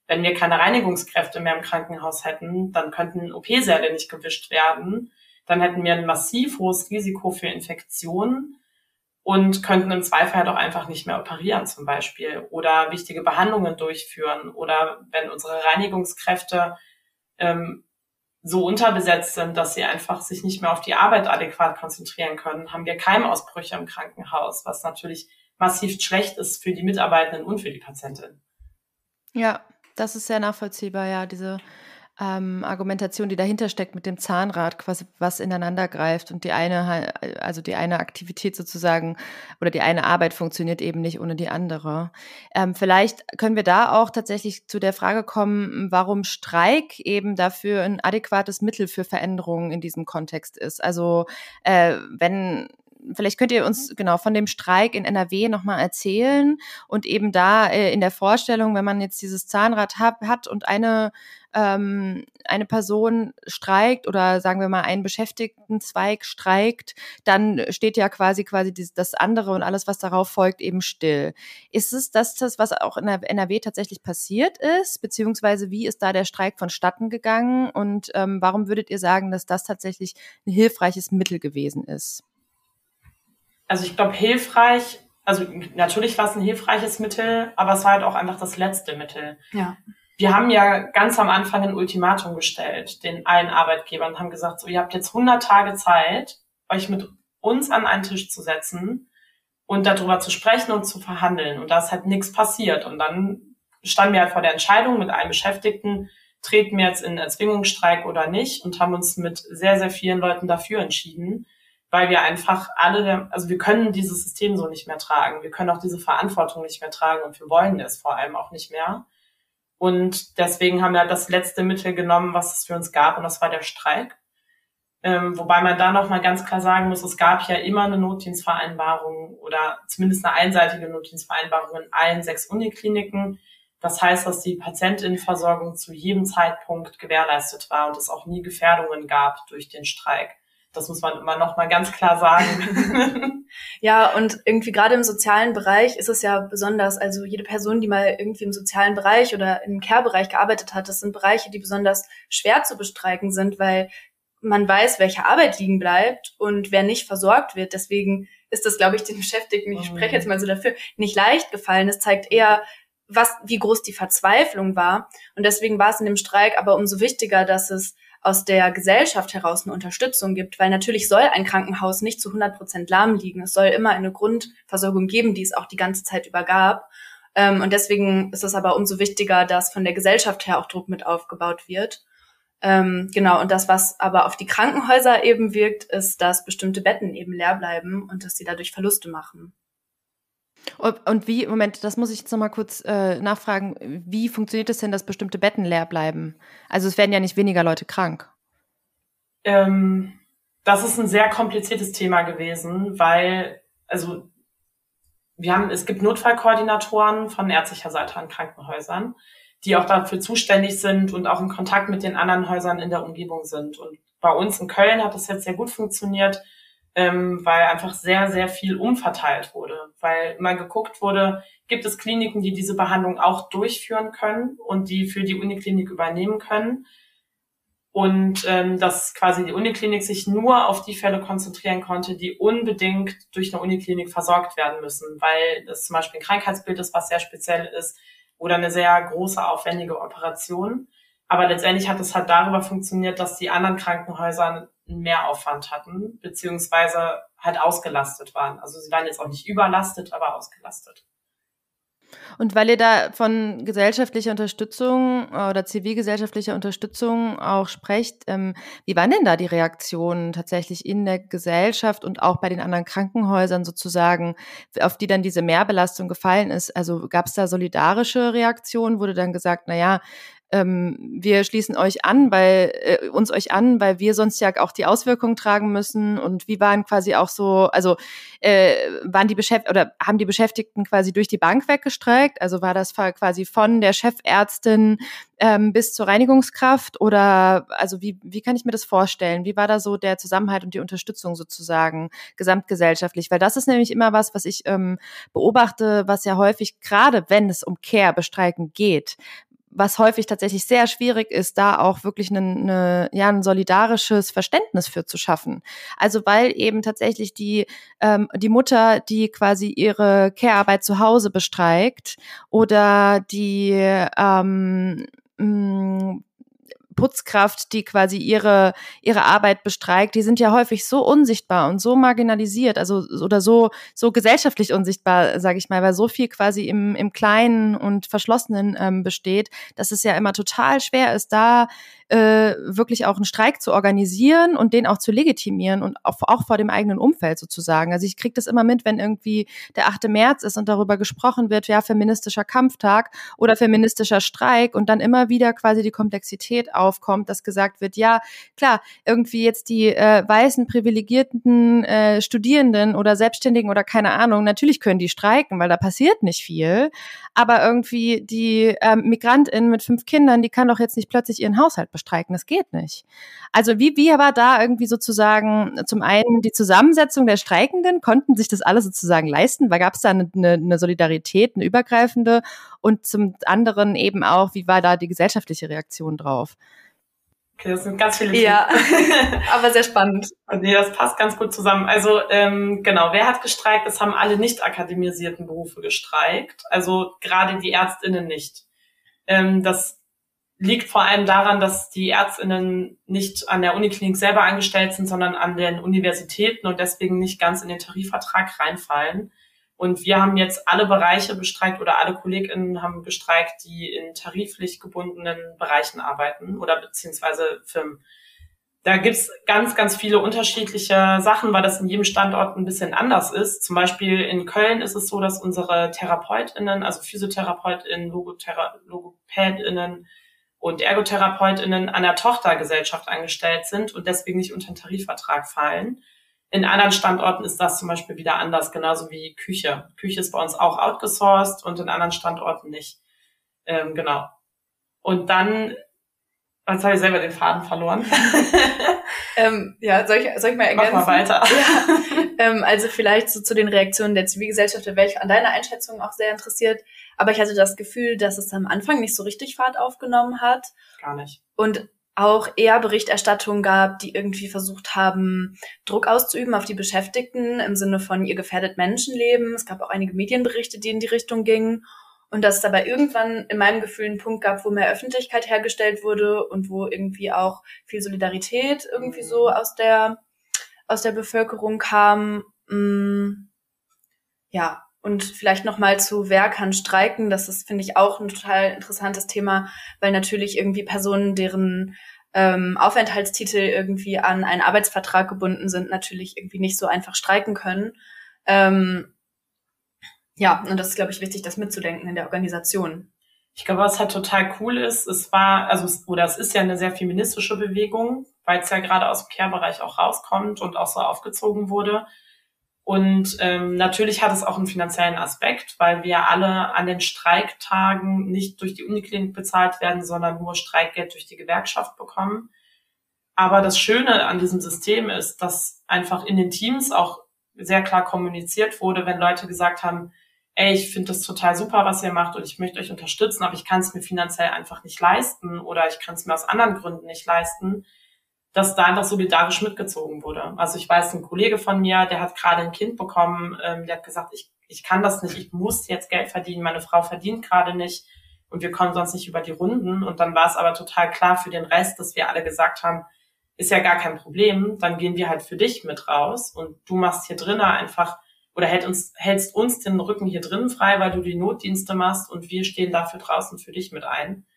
Wenn wir keine Reinigungskräfte mehr im Krankenhaus hätten, dann könnten OP-Säle nicht gewischt werden. Dann hätten wir ein massiv hohes Risiko für Infektionen und könnten im Zweifel halt auch einfach nicht mehr operieren zum Beispiel oder wichtige Behandlungen durchführen oder wenn unsere Reinigungskräfte ähm, so unterbesetzt sind, dass sie einfach sich nicht mehr auf die Arbeit adäquat konzentrieren können, haben wir Keimausbrüche im Krankenhaus, was natürlich massiv schlecht ist für die Mitarbeitenden und für die Patientin. Ja, das ist sehr nachvollziehbar, ja, diese ähm, Argumentation, die dahinter steckt mit dem Zahnrad, quasi was ineinander greift und die eine, also die eine Aktivität sozusagen oder die eine Arbeit funktioniert eben nicht ohne die andere. Ähm, vielleicht können wir da auch tatsächlich zu der Frage kommen, warum Streik eben dafür ein adäquates Mittel für Veränderungen in diesem Kontext ist. Also äh, wenn vielleicht könnt ihr uns genau von dem Streik in NRW nochmal erzählen und eben da äh, in der Vorstellung, wenn man jetzt dieses Zahnrad hab, hat und eine ähm, eine Person streikt oder sagen wir mal ein Beschäftigtenzweig streikt, dann steht ja quasi quasi das andere und alles, was darauf folgt, eben still. Ist es das, das was auch in der NRW tatsächlich passiert ist, beziehungsweise wie ist da der Streik vonstatten gegangen und ähm, warum würdet ihr sagen, dass das tatsächlich ein hilfreiches Mittel gewesen ist? Also ich glaube, hilfreich, also natürlich war es ein hilfreiches Mittel, aber es war halt auch einfach das letzte Mittel. Ja. Wir haben ja ganz am Anfang ein Ultimatum gestellt, den allen Arbeitgebern, haben gesagt, so, ihr habt jetzt 100 Tage Zeit, euch mit uns an einen Tisch zu setzen und darüber zu sprechen und zu verhandeln. Und da ist halt nichts passiert. Und dann standen wir halt vor der Entscheidung mit allen Beschäftigten, treten wir jetzt in Erzwingungsstreik oder nicht und haben uns mit sehr, sehr vielen Leuten dafür entschieden weil wir einfach alle, also wir können dieses System so nicht mehr tragen. Wir können auch diese Verantwortung nicht mehr tragen und wir wollen es vor allem auch nicht mehr. Und deswegen haben wir das letzte Mittel genommen, was es für uns gab, und das war der Streik. Ähm, wobei man da noch mal ganz klar sagen muss, es gab ja immer eine Notdienstvereinbarung oder zumindest eine einseitige Notdienstvereinbarung in allen sechs Unikliniken. Das heißt, dass die Patientinnenversorgung zu jedem Zeitpunkt gewährleistet war und es auch nie Gefährdungen gab durch den Streik. Das muss man immer noch mal ganz klar sagen. ja, und irgendwie gerade im sozialen Bereich ist es ja besonders, also jede Person, die mal irgendwie im sozialen Bereich oder im Care-Bereich gearbeitet hat, das sind Bereiche, die besonders schwer zu bestreiken sind, weil man weiß, welche Arbeit liegen bleibt und wer nicht versorgt wird. Deswegen ist das, glaube ich, den Beschäftigten, ich spreche jetzt mal so dafür, nicht leicht gefallen. Es zeigt eher, was, wie groß die Verzweiflung war. Und deswegen war es in dem Streik aber umso wichtiger, dass es aus der Gesellschaft heraus eine Unterstützung gibt, weil natürlich soll ein Krankenhaus nicht zu 100 Prozent lahm liegen. Es soll immer eine Grundversorgung geben, die es auch die ganze Zeit über gab. Ähm, und deswegen ist es aber umso wichtiger, dass von der Gesellschaft her auch Druck mit aufgebaut wird. Ähm, genau, und das, was aber auf die Krankenhäuser eben wirkt, ist, dass bestimmte Betten eben leer bleiben und dass sie dadurch Verluste machen. Und wie, Moment, das muss ich jetzt nochmal kurz äh, nachfragen, wie funktioniert es denn, dass bestimmte Betten leer bleiben? Also es werden ja nicht weniger Leute krank. Ähm, das ist ein sehr kompliziertes Thema gewesen, weil, also wir haben, es gibt Notfallkoordinatoren von ärztlicher Seite an Krankenhäusern die auch dafür zuständig sind und auch in Kontakt mit den anderen Häusern in der Umgebung sind. Und bei uns in Köln hat das jetzt sehr gut funktioniert, ähm, weil einfach sehr, sehr viel umverteilt wurde, weil immer geguckt wurde, gibt es Kliniken, die diese Behandlung auch durchführen können und die für die Uniklinik übernehmen können. Und ähm, dass quasi die Uniklinik sich nur auf die Fälle konzentrieren konnte, die unbedingt durch eine Uniklinik versorgt werden müssen, weil das zum Beispiel ein Krankheitsbild ist, was sehr speziell ist, oder eine sehr große, aufwendige Operation. Aber letztendlich hat es halt darüber funktioniert, dass die anderen Krankenhäuser einen Mehraufwand hatten, beziehungsweise halt ausgelastet waren. Also sie waren jetzt auch nicht überlastet, aber ausgelastet. Und weil ihr da von gesellschaftlicher Unterstützung äh, oder zivilgesellschaftlicher Unterstützung auch sprecht, ähm, wie waren denn da die Reaktionen tatsächlich in der Gesellschaft und auch bei den anderen Krankenhäusern sozusagen, auf die dann diese Mehrbelastung gefallen ist? Also gab es da solidarische Reaktionen? Wurde dann gesagt, na ja, ähm, wir schließen euch an, weil äh, uns euch an, weil wir sonst ja auch die Auswirkungen tragen müssen. Und wie waren quasi auch so, also äh, waren die Beschäftigten oder haben die Beschäftigten quasi durch die Bank weggestreikt? Also war das quasi von der Chefärztin ähm, bis zur Reinigungskraft oder also wie, wie kann ich mir das vorstellen? Wie war da so der Zusammenhalt und die Unterstützung sozusagen gesamtgesellschaftlich? Weil das ist nämlich immer was, was ich ähm, beobachte, was ja häufig, gerade wenn es um Care-Bestreiken geht, was häufig tatsächlich sehr schwierig ist, da auch wirklich eine, eine, ja, ein solidarisches Verständnis für zu schaffen. Also weil eben tatsächlich die, ähm, die Mutter, die quasi ihre Care-Arbeit zu Hause bestreikt oder die ähm, mh, Putzkraft, die quasi ihre, ihre Arbeit bestreikt, die sind ja häufig so unsichtbar und so marginalisiert, also oder so, so gesellschaftlich unsichtbar, sage ich mal, weil so viel quasi im, im Kleinen und Verschlossenen ähm, besteht, dass es ja immer total schwer ist, da äh, wirklich auch einen Streik zu organisieren und den auch zu legitimieren und auch, auch vor dem eigenen Umfeld sozusagen. Also ich kriege das immer mit, wenn irgendwie der 8. März ist und darüber gesprochen wird, ja, feministischer Kampftag oder feministischer Streik und dann immer wieder quasi die Komplexität aufkommt, dass gesagt wird, ja, klar, irgendwie jetzt die äh, weißen, privilegierten äh, Studierenden oder Selbstständigen oder keine Ahnung, natürlich können die streiken, weil da passiert nicht viel, aber irgendwie die ähm, Migrantin mit fünf Kindern, die kann doch jetzt nicht plötzlich ihren Haushalt bestreiken. Das geht nicht. Also wie, wie war da irgendwie sozusagen zum einen die Zusammensetzung der Streikenden? Konnten sich das alle sozusagen leisten? Weil gab es da eine, eine Solidarität, eine übergreifende? Und zum anderen eben auch, wie war da die gesellschaftliche Reaktion drauf? Okay, das sind ganz viele Themen. Ja, aber sehr spannend. Nee, das passt ganz gut zusammen. Also ähm, genau, wer hat gestreikt? Es haben alle nicht akademisierten Berufe gestreikt. Also gerade die Ärztinnen nicht. Ähm, das liegt vor allem daran, dass die Ärztinnen nicht an der Uniklinik selber angestellt sind, sondern an den Universitäten und deswegen nicht ganz in den Tarifvertrag reinfallen. Und wir haben jetzt alle Bereiche bestreikt oder alle KollegInnen haben bestreikt, die in tariflich gebundenen Bereichen arbeiten oder beziehungsweise Firmen. Da gibt's ganz, ganz viele unterschiedliche Sachen, weil das in jedem Standort ein bisschen anders ist. Zum Beispiel in Köln ist es so, dass unsere TherapeutInnen, also PhysiotherapeutInnen, LogopädInnen und ErgotherapeutInnen an der Tochtergesellschaft angestellt sind und deswegen nicht unter den Tarifvertrag fallen. In anderen Standorten ist das zum Beispiel wieder anders, genauso wie Küche. Küche ist bei uns auch outgesourced und in anderen Standorten nicht. Ähm, genau. Und dann, jetzt habe ich selber den Faden verloren. ähm, ja, soll ich, soll ich mal ergänzen? Mach mal weiter. Ja. Ähm, also vielleicht so zu den Reaktionen der Zivilgesellschaft, da wäre ich an deiner Einschätzung auch sehr interessiert. Aber ich hatte das Gefühl, dass es am Anfang nicht so richtig Fahrt aufgenommen hat. Gar nicht. Und auch eher Berichterstattungen gab, die irgendwie versucht haben, Druck auszuüben auf die Beschäftigten im Sinne von ihr gefährdet Menschenleben. Es gab auch einige Medienberichte, die in die Richtung gingen. Und dass es aber irgendwann in meinem Gefühl einen Punkt gab, wo mehr Öffentlichkeit hergestellt wurde und wo irgendwie auch viel Solidarität irgendwie so aus der, aus der Bevölkerung kam. Mm, ja, und vielleicht nochmal zu Wer kann streiken, das ist, finde ich, auch ein total interessantes Thema, weil natürlich irgendwie Personen, deren ähm, Aufenthaltstitel irgendwie an einen Arbeitsvertrag gebunden sind, natürlich irgendwie nicht so einfach streiken können. Ähm, ja, und das ist, glaube ich, wichtig, das mitzudenken in der Organisation. Ich glaube, was halt total cool ist, es war, also, oder es ist ja eine sehr feministische Bewegung, weil es ja gerade aus dem Care-Bereich auch rauskommt und auch so aufgezogen wurde. Und ähm, natürlich hat es auch einen finanziellen Aspekt, weil wir alle an den Streiktagen nicht durch die Uniklinik bezahlt werden, sondern nur Streikgeld durch die Gewerkschaft bekommen. Aber das Schöne an diesem System ist, dass einfach in den Teams auch sehr klar kommuniziert wurde, wenn Leute gesagt haben, ey, ich finde das total super, was ihr macht und ich möchte euch unterstützen, aber ich kann es mir finanziell einfach nicht leisten oder ich kann es mir aus anderen Gründen nicht leisten, dass da einfach solidarisch mitgezogen wurde. Also ich weiß, ein Kollege von mir, der hat gerade ein Kind bekommen, ähm, der hat gesagt, ich, ich kann das nicht, ich muss jetzt Geld verdienen, meine Frau verdient gerade nicht und wir kommen sonst nicht über die Runden. Und dann war es aber total klar für den Rest, dass wir alle gesagt haben, ist ja gar kein Problem, dann gehen wir halt für dich mit raus und du machst hier drinnen einfach oder hält uns, hältst uns den Rücken hier drinnen frei, weil du die Notdienste machst und wir stehen dafür draußen für dich mit ein.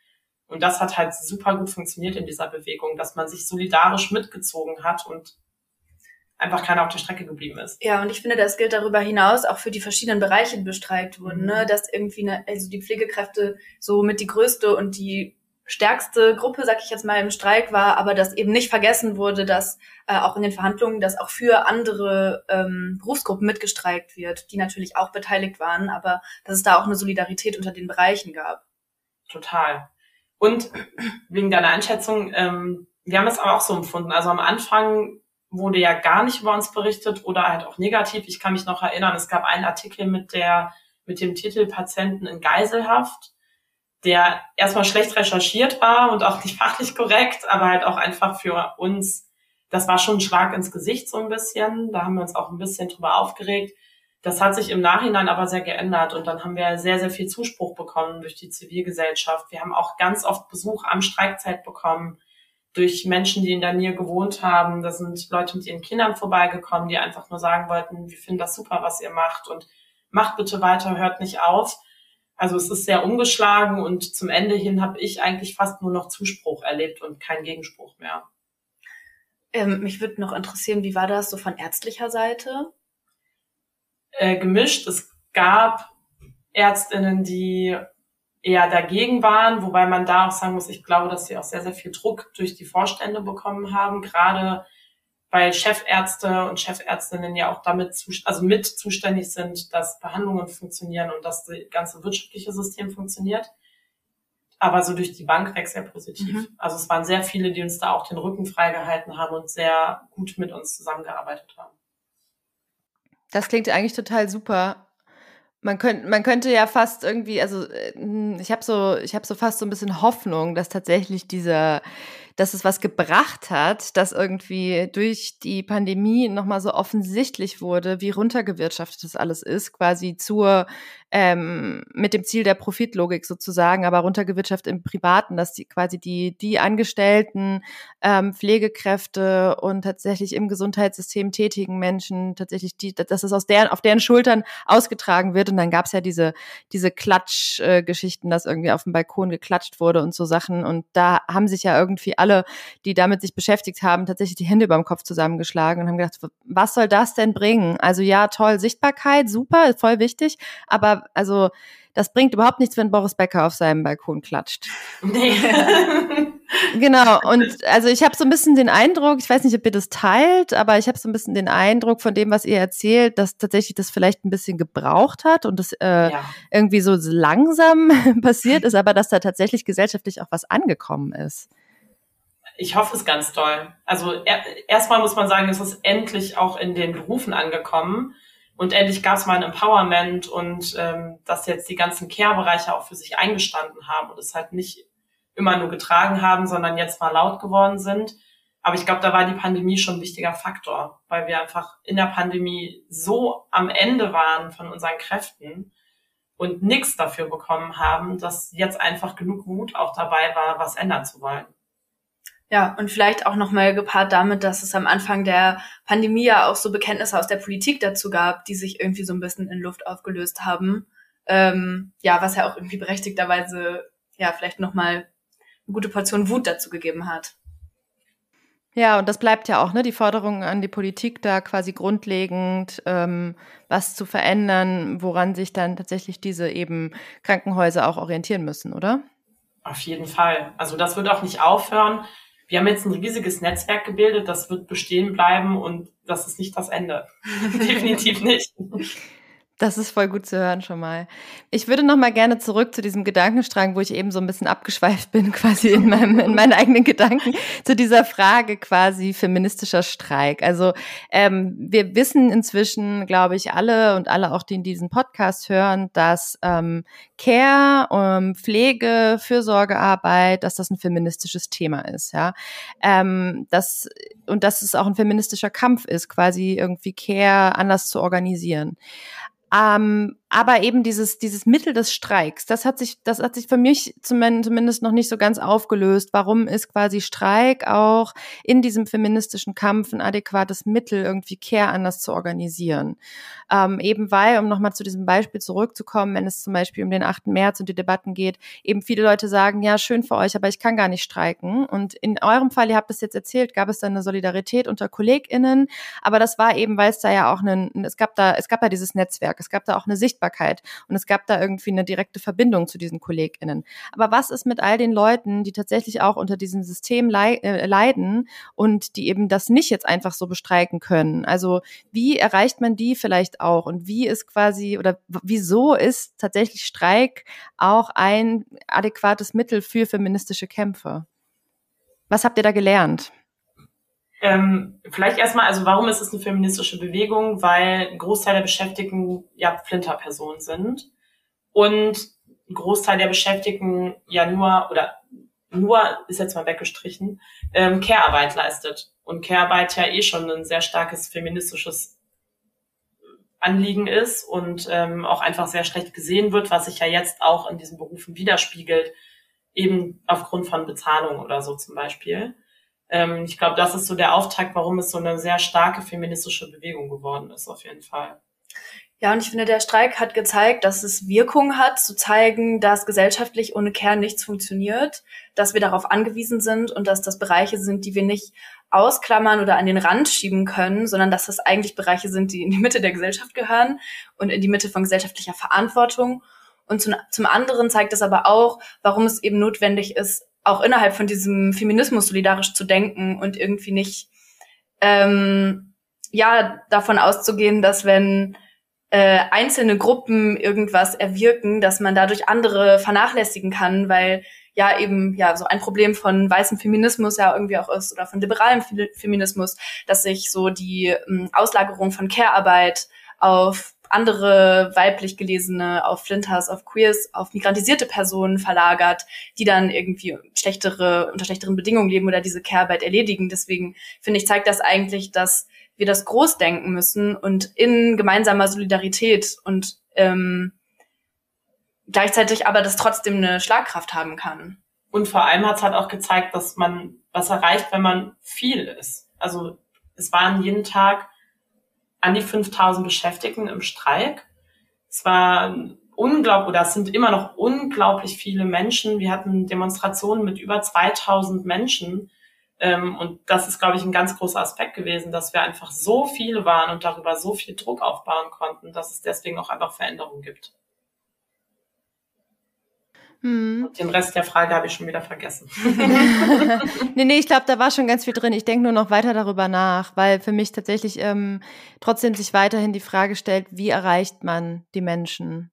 Und das hat halt super gut funktioniert in dieser Bewegung, dass man sich solidarisch mitgezogen hat und einfach keiner auf der Strecke geblieben ist. Ja, und ich finde, das gilt darüber hinaus auch für die verschiedenen Bereiche, die bestreikt wurden, ne? Mhm. dass irgendwie eine, also die Pflegekräfte so mit die größte und die stärkste Gruppe, sag ich jetzt mal, im Streik war, aber dass eben nicht vergessen wurde, dass äh, auch in den Verhandlungen, dass auch für andere ähm, Berufsgruppen mitgestreikt wird, die natürlich auch beteiligt waren, aber dass es da auch eine Solidarität unter den Bereichen gab. Total. Und wegen deiner Einschätzung, ähm, wir haben es aber auch so empfunden. Also am Anfang wurde ja gar nicht über uns berichtet oder halt auch negativ. Ich kann mich noch erinnern, es gab einen Artikel mit der, mit dem Titel Patienten in Geiselhaft, der erstmal schlecht recherchiert war und auch nicht fachlich korrekt, aber halt auch einfach für uns, das war schon ein Schlag ins Gesicht so ein bisschen. Da haben wir uns auch ein bisschen drüber aufgeregt. Das hat sich im Nachhinein aber sehr geändert und dann haben wir sehr, sehr viel Zuspruch bekommen durch die Zivilgesellschaft. Wir haben auch ganz oft Besuch am Streikzeit bekommen durch Menschen, die in der Nähe gewohnt haben. Da sind Leute mit ihren Kindern vorbeigekommen, die einfach nur sagen wollten, wir finden das super, was ihr macht und macht bitte weiter, hört nicht auf. Also es ist sehr umgeschlagen und zum Ende hin habe ich eigentlich fast nur noch Zuspruch erlebt und keinen Gegenspruch mehr. Ähm, mich würde noch interessieren, wie war das so von ärztlicher Seite? Äh, gemischt. Es gab Ärztinnen, die eher dagegen waren, wobei man da auch sagen muss, ich glaube, dass sie auch sehr, sehr viel Druck durch die Vorstände bekommen haben, gerade weil Chefärzte und Chefärztinnen ja auch damit also mit zuständig sind, dass Behandlungen funktionieren und dass das ganze wirtschaftliche System funktioniert. Aber so durch die Bank weg sehr positiv. Mhm. Also es waren sehr viele, die uns da auch den Rücken freigehalten haben und sehr gut mit uns zusammengearbeitet haben. Das klingt eigentlich total super. Man könnte, man könnte ja fast irgendwie, also äh, ich habe so, ich habe so fast so ein bisschen Hoffnung, dass tatsächlich dieser dass es was gebracht hat, dass irgendwie durch die Pandemie nochmal so offensichtlich wurde, wie runtergewirtschaftet das alles ist, quasi zur, ähm, mit dem Ziel der Profitlogik sozusagen, aber runtergewirtschaftet im Privaten, dass die quasi die, die Angestellten, ähm, Pflegekräfte und tatsächlich im Gesundheitssystem tätigen Menschen tatsächlich die, dass es aus deren, auf deren Schultern ausgetragen wird. Und dann gab es ja diese, diese Klatschgeschichten, äh, dass irgendwie auf dem Balkon geklatscht wurde und so Sachen. Und da haben sich ja irgendwie alle alle, die damit sich beschäftigt haben, tatsächlich die Hände über dem Kopf zusammengeschlagen und haben gedacht, was soll das denn bringen? Also ja, toll, Sichtbarkeit, super, voll wichtig, aber also das bringt überhaupt nichts, wenn Boris Becker auf seinem Balkon klatscht. Nee. genau. Und also ich habe so ein bisschen den Eindruck, ich weiß nicht, ob ihr das teilt, aber ich habe so ein bisschen den Eindruck von dem, was ihr erzählt, dass tatsächlich das vielleicht ein bisschen gebraucht hat und das äh, ja. irgendwie so langsam passiert ist, aber dass da tatsächlich gesellschaftlich auch was angekommen ist. Ich hoffe es ganz doll. Also er, erstmal muss man sagen, es ist endlich auch in den Berufen angekommen. Und endlich gab es mal ein Empowerment und ähm, dass jetzt die ganzen Care-Bereiche auch für sich eingestanden haben und es halt nicht immer nur getragen haben, sondern jetzt mal laut geworden sind. Aber ich glaube, da war die Pandemie schon ein wichtiger Faktor, weil wir einfach in der Pandemie so am Ende waren von unseren Kräften und nichts dafür bekommen haben, dass jetzt einfach genug Mut auch dabei war, was ändern zu wollen. Ja, und vielleicht auch nochmal gepaart damit, dass es am Anfang der Pandemie ja auch so Bekenntnisse aus der Politik dazu gab, die sich irgendwie so ein bisschen in Luft aufgelöst haben. Ähm, ja, was ja auch irgendwie berechtigterweise ja vielleicht nochmal eine gute Portion Wut dazu gegeben hat. Ja, und das bleibt ja auch, ne, die Forderung an die Politik da quasi grundlegend, ähm, was zu verändern, woran sich dann tatsächlich diese eben Krankenhäuser auch orientieren müssen, oder? Auf jeden Fall. Also das wird auch nicht aufhören wir haben jetzt ein riesiges Netzwerk gebildet, das wird bestehen bleiben und das ist nicht das Ende. Definitiv nicht. Das ist voll gut zu hören schon mal. Ich würde noch mal gerne zurück zu diesem Gedankenstrang, wo ich eben so ein bisschen abgeschweift bin, quasi in, meinem, in meinen eigenen Gedanken, zu dieser Frage quasi feministischer Streik. Also ähm, wir wissen inzwischen, glaube ich, alle und alle auch, die in diesen Podcast hören, dass ähm, Care, ähm, Pflege, Fürsorgearbeit, dass das ein feministisches Thema ist. Ja, ähm, das und dass es auch ein feministischer Kampf ist, quasi irgendwie Care anders zu organisieren. Ähm, aber eben dieses, dieses Mittel des Streiks, das hat sich, das hat sich für mich zumindest noch nicht so ganz aufgelöst. Warum ist quasi Streik auch in diesem feministischen Kampf ein adäquates Mittel, irgendwie Care anders zu organisieren? Ähm, eben weil, um nochmal zu diesem Beispiel zurückzukommen, wenn es zum Beispiel um den 8. März und die Debatten geht, eben viele Leute sagen, ja, schön für euch, aber ich kann gar nicht streiken. Und in eurem Fall, ihr habt es jetzt erzählt, gab es da eine Solidarität unter KollegInnen, aber das war eben, weil es da ja auch einen, es gab da, es gab da dieses Netzwerk, es gab da auch eine Sicht Sichtbarkeit und es gab da irgendwie eine direkte Verbindung zu diesen KollegInnen. Aber was ist mit all den Leuten, die tatsächlich auch unter diesem System äh, leiden und die eben das nicht jetzt einfach so bestreiken können? Also wie erreicht man die vielleicht auch und wie ist quasi oder wieso ist tatsächlich Streik auch ein adäquates Mittel für feministische Kämpfe? Was habt ihr da gelernt? Ähm, vielleicht erstmal, also warum ist es eine feministische Bewegung? Weil ein Großteil der Beschäftigten ja Flinterpersonen sind und ein Großteil der Beschäftigten ja nur oder nur ist jetzt mal weggestrichen ähm, Care-Arbeit leistet und Care-Arbeit ja eh schon ein sehr starkes feministisches Anliegen ist und ähm, auch einfach sehr schlecht gesehen wird, was sich ja jetzt auch in diesen Berufen widerspiegelt, eben aufgrund von Bezahlung oder so zum Beispiel. Ähm, ich glaube, das ist so der Auftakt, warum es so eine sehr starke feministische Bewegung geworden ist, auf jeden Fall. Ja, und ich finde, der Streik hat gezeigt, dass es Wirkung hat, zu zeigen, dass gesellschaftlich ohne Kern nichts funktioniert, dass wir darauf angewiesen sind und dass das Bereiche sind, die wir nicht ausklammern oder an den Rand schieben können, sondern dass das eigentlich Bereiche sind, die in die Mitte der Gesellschaft gehören und in die Mitte von gesellschaftlicher Verantwortung. Und zum, zum anderen zeigt es aber auch, warum es eben notwendig ist, auch innerhalb von diesem Feminismus solidarisch zu denken und irgendwie nicht ähm, ja davon auszugehen, dass wenn äh, einzelne Gruppen irgendwas erwirken, dass man dadurch andere vernachlässigen kann, weil ja eben ja so ein Problem von weißem Feminismus ja irgendwie auch ist oder von liberalem Feminismus, dass sich so die ähm, Auslagerung von Care-Arbeit auf andere weiblich gelesene, auf Flinters, auf Queers, auf migrantisierte Personen verlagert, die dann irgendwie schlechtere, unter schlechteren Bedingungen leben oder diese Care-Arbeit erledigen. Deswegen finde ich, zeigt das eigentlich, dass wir das groß denken müssen und in gemeinsamer Solidarität und ähm, gleichzeitig aber das trotzdem eine Schlagkraft haben kann. Und vor allem hat es halt auch gezeigt, dass man was erreicht, wenn man viel ist. Also es waren jeden Tag an die 5000 Beschäftigten im Streik. Es war unglaublich, oder es sind immer noch unglaublich viele Menschen. Wir hatten Demonstrationen mit über 2000 Menschen. Ähm, und das ist, glaube ich, ein ganz großer Aspekt gewesen, dass wir einfach so viele waren und darüber so viel Druck aufbauen konnten, dass es deswegen auch einfach Veränderungen gibt. Hm. Und den Rest der Frage habe ich schon wieder vergessen. nee, nee, ich glaube, da war schon ganz viel drin. Ich denke nur noch weiter darüber nach, weil für mich tatsächlich ähm, trotzdem sich weiterhin die Frage stellt, wie erreicht man die Menschen?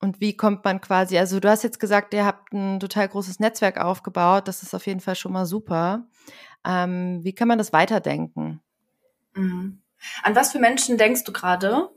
Und wie kommt man quasi, also du hast jetzt gesagt, ihr habt ein total großes Netzwerk aufgebaut, das ist auf jeden Fall schon mal super. Ähm, wie kann man das weiterdenken? Mhm. An was für Menschen denkst du gerade?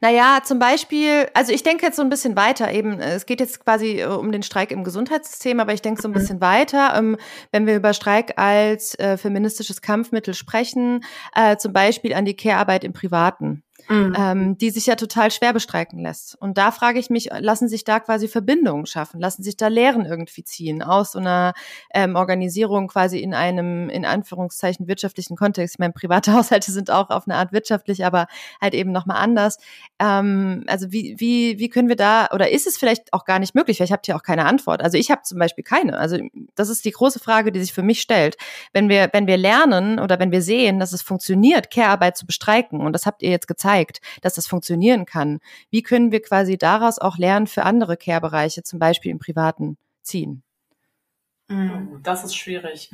Naja, zum Beispiel, also ich denke jetzt so ein bisschen weiter. Eben, es geht jetzt quasi äh, um den Streik im Gesundheitssystem, aber ich denke so ein mhm. bisschen weiter, ähm, wenn wir über Streik als äh, feministisches Kampfmittel sprechen, äh, zum Beispiel an die Care-Arbeit im Privaten mhm. ähm, die sich ja total schwer bestreiken lässt. Und da frage ich mich, lassen sich da quasi Verbindungen schaffen? Lassen sich da Lehren irgendwie ziehen aus so einer ähm, Organisierung quasi in einem, in Anführungszeichen, wirtschaftlichen Kontext? Ich meine, private Haushalte sind auch auf eine Art wirtschaftlich, aber halt eben nochmal anders. Ähm, also wie, wie, wie können wir da, oder ist es vielleicht auch gar nicht möglich? Weil ich habe hier auch keine Antwort. Also ich habe zum Beispiel keine. Also das ist die große Frage, die sich für mich stellt. Wenn wir, wenn wir lernen oder wenn wir sehen, dass es funktioniert, Care-Arbeit zu bestreiken, und das habt ihr jetzt gezeigt, zeigt, dass das funktionieren kann. Wie können wir quasi daraus auch lernen für andere Care-Bereiche, zum Beispiel im Privaten, ziehen? Mhm. Das ist schwierig.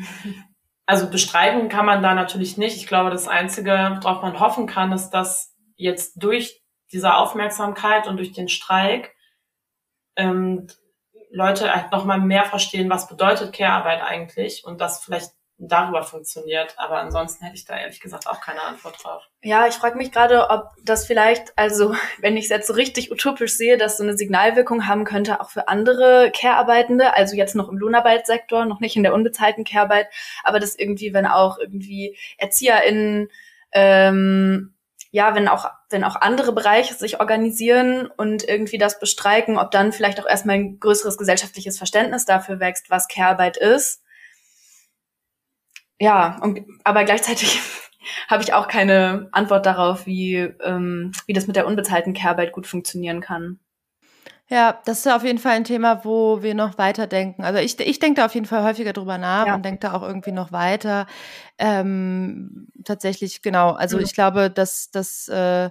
Also bestreiten kann man da natürlich nicht. Ich glaube, das Einzige, worauf man hoffen kann, ist, dass jetzt durch diese Aufmerksamkeit und durch den Streik ähm, Leute halt nochmal mehr verstehen, was bedeutet Care-Arbeit eigentlich und dass vielleicht darüber funktioniert. Aber ansonsten hätte ich da ehrlich gesagt auch keine Antwort drauf. Ja, ich frage mich gerade, ob das vielleicht, also wenn ich es jetzt so richtig utopisch sehe, dass so eine Signalwirkung haben könnte, auch für andere Care-Arbeitende, also jetzt noch im Lohnarbeitssektor, noch nicht in der unbezahlten Care-Arbeit, aber das irgendwie, wenn auch irgendwie ErzieherInnen, ähm, ja, wenn auch, wenn auch andere Bereiche sich organisieren und irgendwie das bestreiken, ob dann vielleicht auch erstmal ein größeres gesellschaftliches Verständnis dafür wächst, was Care-Arbeit ist ja, und, aber gleichzeitig habe ich auch keine Antwort darauf, wie, ähm, wie das mit der unbezahlten Care-Arbeit gut funktionieren kann. Ja, das ist auf jeden Fall ein Thema, wo wir noch weiterdenken. Also ich, ich denke da auf jeden Fall häufiger drüber nach ja. und denke da auch irgendwie noch weiter. Ähm, tatsächlich, genau. Also mhm. ich glaube, dass das äh,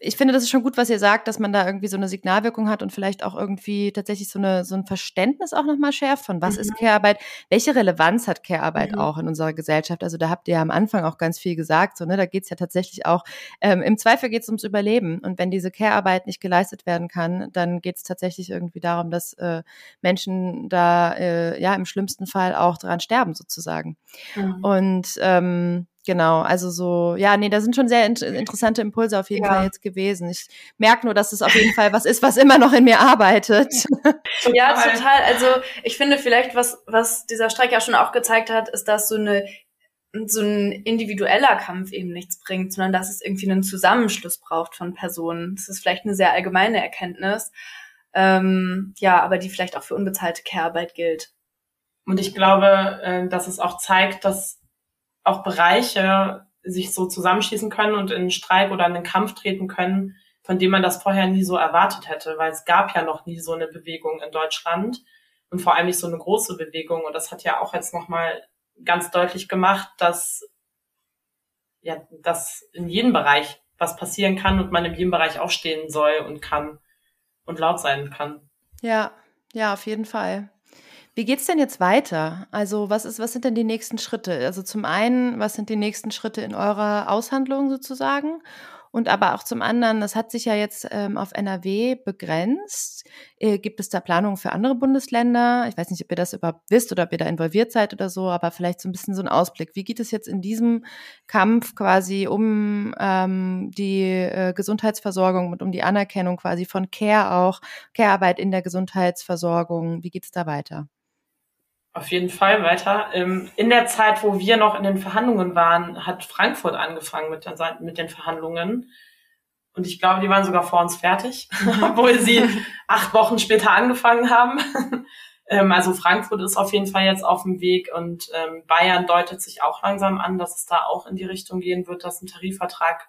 ich finde, das ist schon gut, was ihr sagt, dass man da irgendwie so eine Signalwirkung hat und vielleicht auch irgendwie tatsächlich so, eine, so ein Verständnis auch nochmal schärft von was mhm. ist Care-Arbeit, welche Relevanz hat Care-Arbeit mhm. auch in unserer Gesellschaft. Also da habt ihr ja am Anfang auch ganz viel gesagt, so, ne, da geht's ja tatsächlich auch, ähm, im Zweifel geht's ums Überleben. Und wenn diese Care-Arbeit nicht geleistet werden kann, dann geht's tatsächlich irgendwie darum, dass äh, Menschen da äh, ja im schlimmsten Fall auch dran sterben, sozusagen. Mhm. Und ähm, Genau, also so, ja, nee, da sind schon sehr in interessante Impulse auf jeden ja. Fall jetzt gewesen. Ich merke nur, dass es auf jeden Fall was ist, was immer noch in mir arbeitet. ja, total. Also ich finde vielleicht, was, was dieser Streik ja schon auch gezeigt hat, ist, dass so eine so ein individueller Kampf eben nichts bringt, sondern dass es irgendwie einen Zusammenschluss braucht von Personen. Das ist vielleicht eine sehr allgemeine Erkenntnis, ähm, ja, aber die vielleicht auch für unbezahlte Care-Arbeit gilt. Und ich glaube, äh, dass es auch zeigt, dass auch Bereiche sich so zusammenschließen können und in einen Streik oder in einen Kampf treten können, von dem man das vorher nie so erwartet hätte, weil es gab ja noch nie so eine Bewegung in Deutschland und vor allem nicht so eine große Bewegung. Und das hat ja auch jetzt nochmal ganz deutlich gemacht, dass ja, dass in jedem Bereich was passieren kann und man in jedem Bereich aufstehen soll und kann und laut sein kann. Ja, ja, auf jeden Fall. Wie geht's denn jetzt weiter? Also, was ist, was sind denn die nächsten Schritte? Also zum einen, was sind die nächsten Schritte in eurer Aushandlung sozusagen? Und aber auch zum anderen, das hat sich ja jetzt ähm, auf NRW begrenzt. Äh, gibt es da Planungen für andere Bundesländer? Ich weiß nicht, ob ihr das überhaupt wisst oder ob ihr da involviert seid oder so, aber vielleicht so ein bisschen so ein Ausblick. Wie geht es jetzt in diesem Kampf quasi um ähm, die äh, Gesundheitsversorgung und um die Anerkennung quasi von Care auch, Care-Arbeit in der Gesundheitsversorgung? Wie geht es da weiter? Auf jeden Fall weiter. Ähm, in der Zeit, wo wir noch in den Verhandlungen waren, hat Frankfurt angefangen mit, der, mit den Verhandlungen. Und ich glaube, die waren sogar vor uns fertig, obwohl sie acht Wochen später angefangen haben. Ähm, also Frankfurt ist auf jeden Fall jetzt auf dem Weg und ähm, Bayern deutet sich auch langsam an, dass es da auch in die Richtung gehen wird, dass ein Tarifvertrag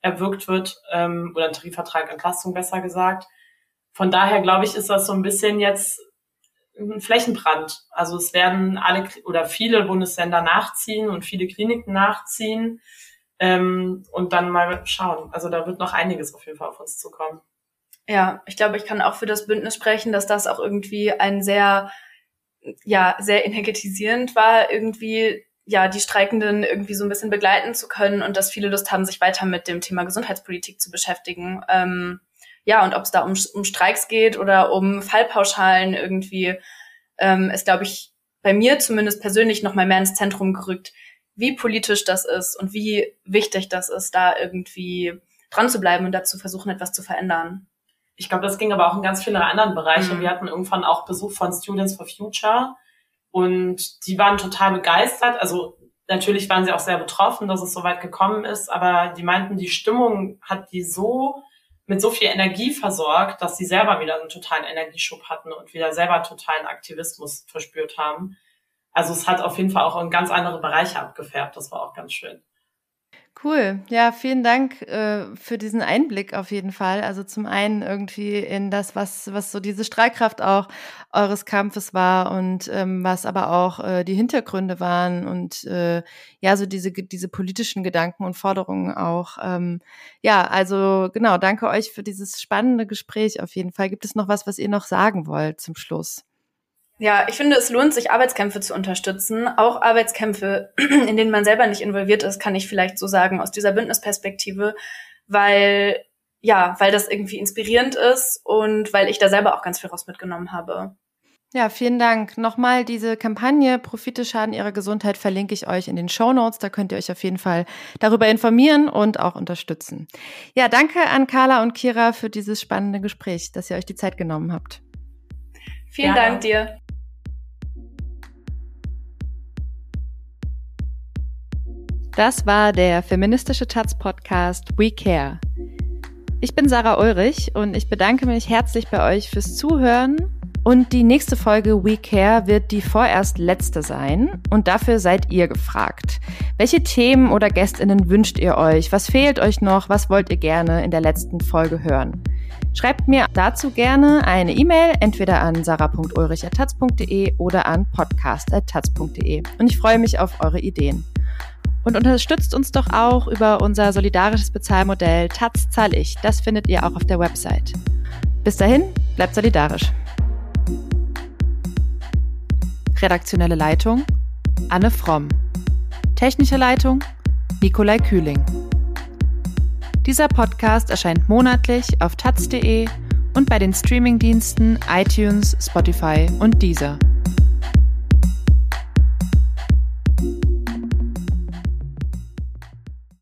erwirkt wird oder ein Tarifvertrag Entlastung besser gesagt. Von daher glaube ich, ist das so ein bisschen jetzt ein Flächenbrand. Also es werden alle oder viele Bundesländer nachziehen und viele Kliniken nachziehen ähm, und dann mal schauen. Also da wird noch einiges auf jeden Fall auf uns zukommen. Ja, ich glaube, ich kann auch für das Bündnis sprechen, dass das auch irgendwie ein sehr, ja, sehr energetisierend war, irgendwie ja, die Streikenden irgendwie so ein bisschen begleiten zu können und dass viele Lust haben, sich weiter mit dem Thema Gesundheitspolitik zu beschäftigen. Ähm, ja, und ob es da um, um Streiks geht oder um Fallpauschalen irgendwie, ähm, ist, glaube ich, bei mir zumindest persönlich noch mal mehr ins Zentrum gerückt, wie politisch das ist und wie wichtig das ist, da irgendwie dran zu bleiben und dazu versuchen, etwas zu verändern. Ich glaube, das ging aber auch in ganz viele anderen Bereiche. Mhm. Wir hatten irgendwann auch Besuch von Students for Future und die waren total begeistert. Also natürlich waren sie auch sehr betroffen, dass es so weit gekommen ist, aber die meinten, die Stimmung hat die so mit so viel Energie versorgt, dass sie selber wieder einen totalen Energieschub hatten und wieder selber totalen Aktivismus verspürt haben. Also es hat auf jeden Fall auch in ganz andere Bereiche abgefärbt. Das war auch ganz schön. Cool. Ja, vielen Dank äh, für diesen Einblick auf jeden Fall. Also zum einen irgendwie in das, was, was so diese Streitkraft auch eures Kampfes war und ähm, was aber auch äh, die Hintergründe waren und äh, ja, so diese, diese politischen Gedanken und Forderungen auch. Ähm, ja, also genau, danke euch für dieses spannende Gespräch auf jeden Fall. Gibt es noch was, was ihr noch sagen wollt zum Schluss? Ja, ich finde, es lohnt sich, Arbeitskämpfe zu unterstützen. Auch Arbeitskämpfe, in denen man selber nicht involviert ist, kann ich vielleicht so sagen, aus dieser Bündnisperspektive, weil, ja, weil das irgendwie inspirierend ist und weil ich da selber auch ganz viel raus mitgenommen habe. Ja, vielen Dank. Nochmal diese Kampagne Profite schaden ihrer Gesundheit verlinke ich euch in den Show Notes. Da könnt ihr euch auf jeden Fall darüber informieren und auch unterstützen. Ja, danke an Carla und Kira für dieses spannende Gespräch, dass ihr euch die Zeit genommen habt. Vielen Gerne. Dank dir. Das war der feministische Taz Podcast We Care. Ich bin Sarah Ulrich und ich bedanke mich herzlich bei euch fürs Zuhören. Und die nächste Folge We Care wird die vorerst letzte sein. Und dafür seid ihr gefragt. Welche Themen oder Gästinnen wünscht ihr euch? Was fehlt euch noch? Was wollt ihr gerne in der letzten Folge hören? Schreibt mir dazu gerne eine E-Mail, entweder an sarah.ulrich.taz.de oder an podcast.taz.de. Und ich freue mich auf eure Ideen. Und unterstützt uns doch auch über unser solidarisches Bezahlmodell Taz zahl ich. Das findet ihr auch auf der Website. Bis dahin, bleibt solidarisch. Redaktionelle Leitung Anne Fromm. Technische Leitung Nikolai Kühling. Dieser Podcast erscheint monatlich auf taz.de und bei den Streamingdiensten iTunes, Spotify und Deezer.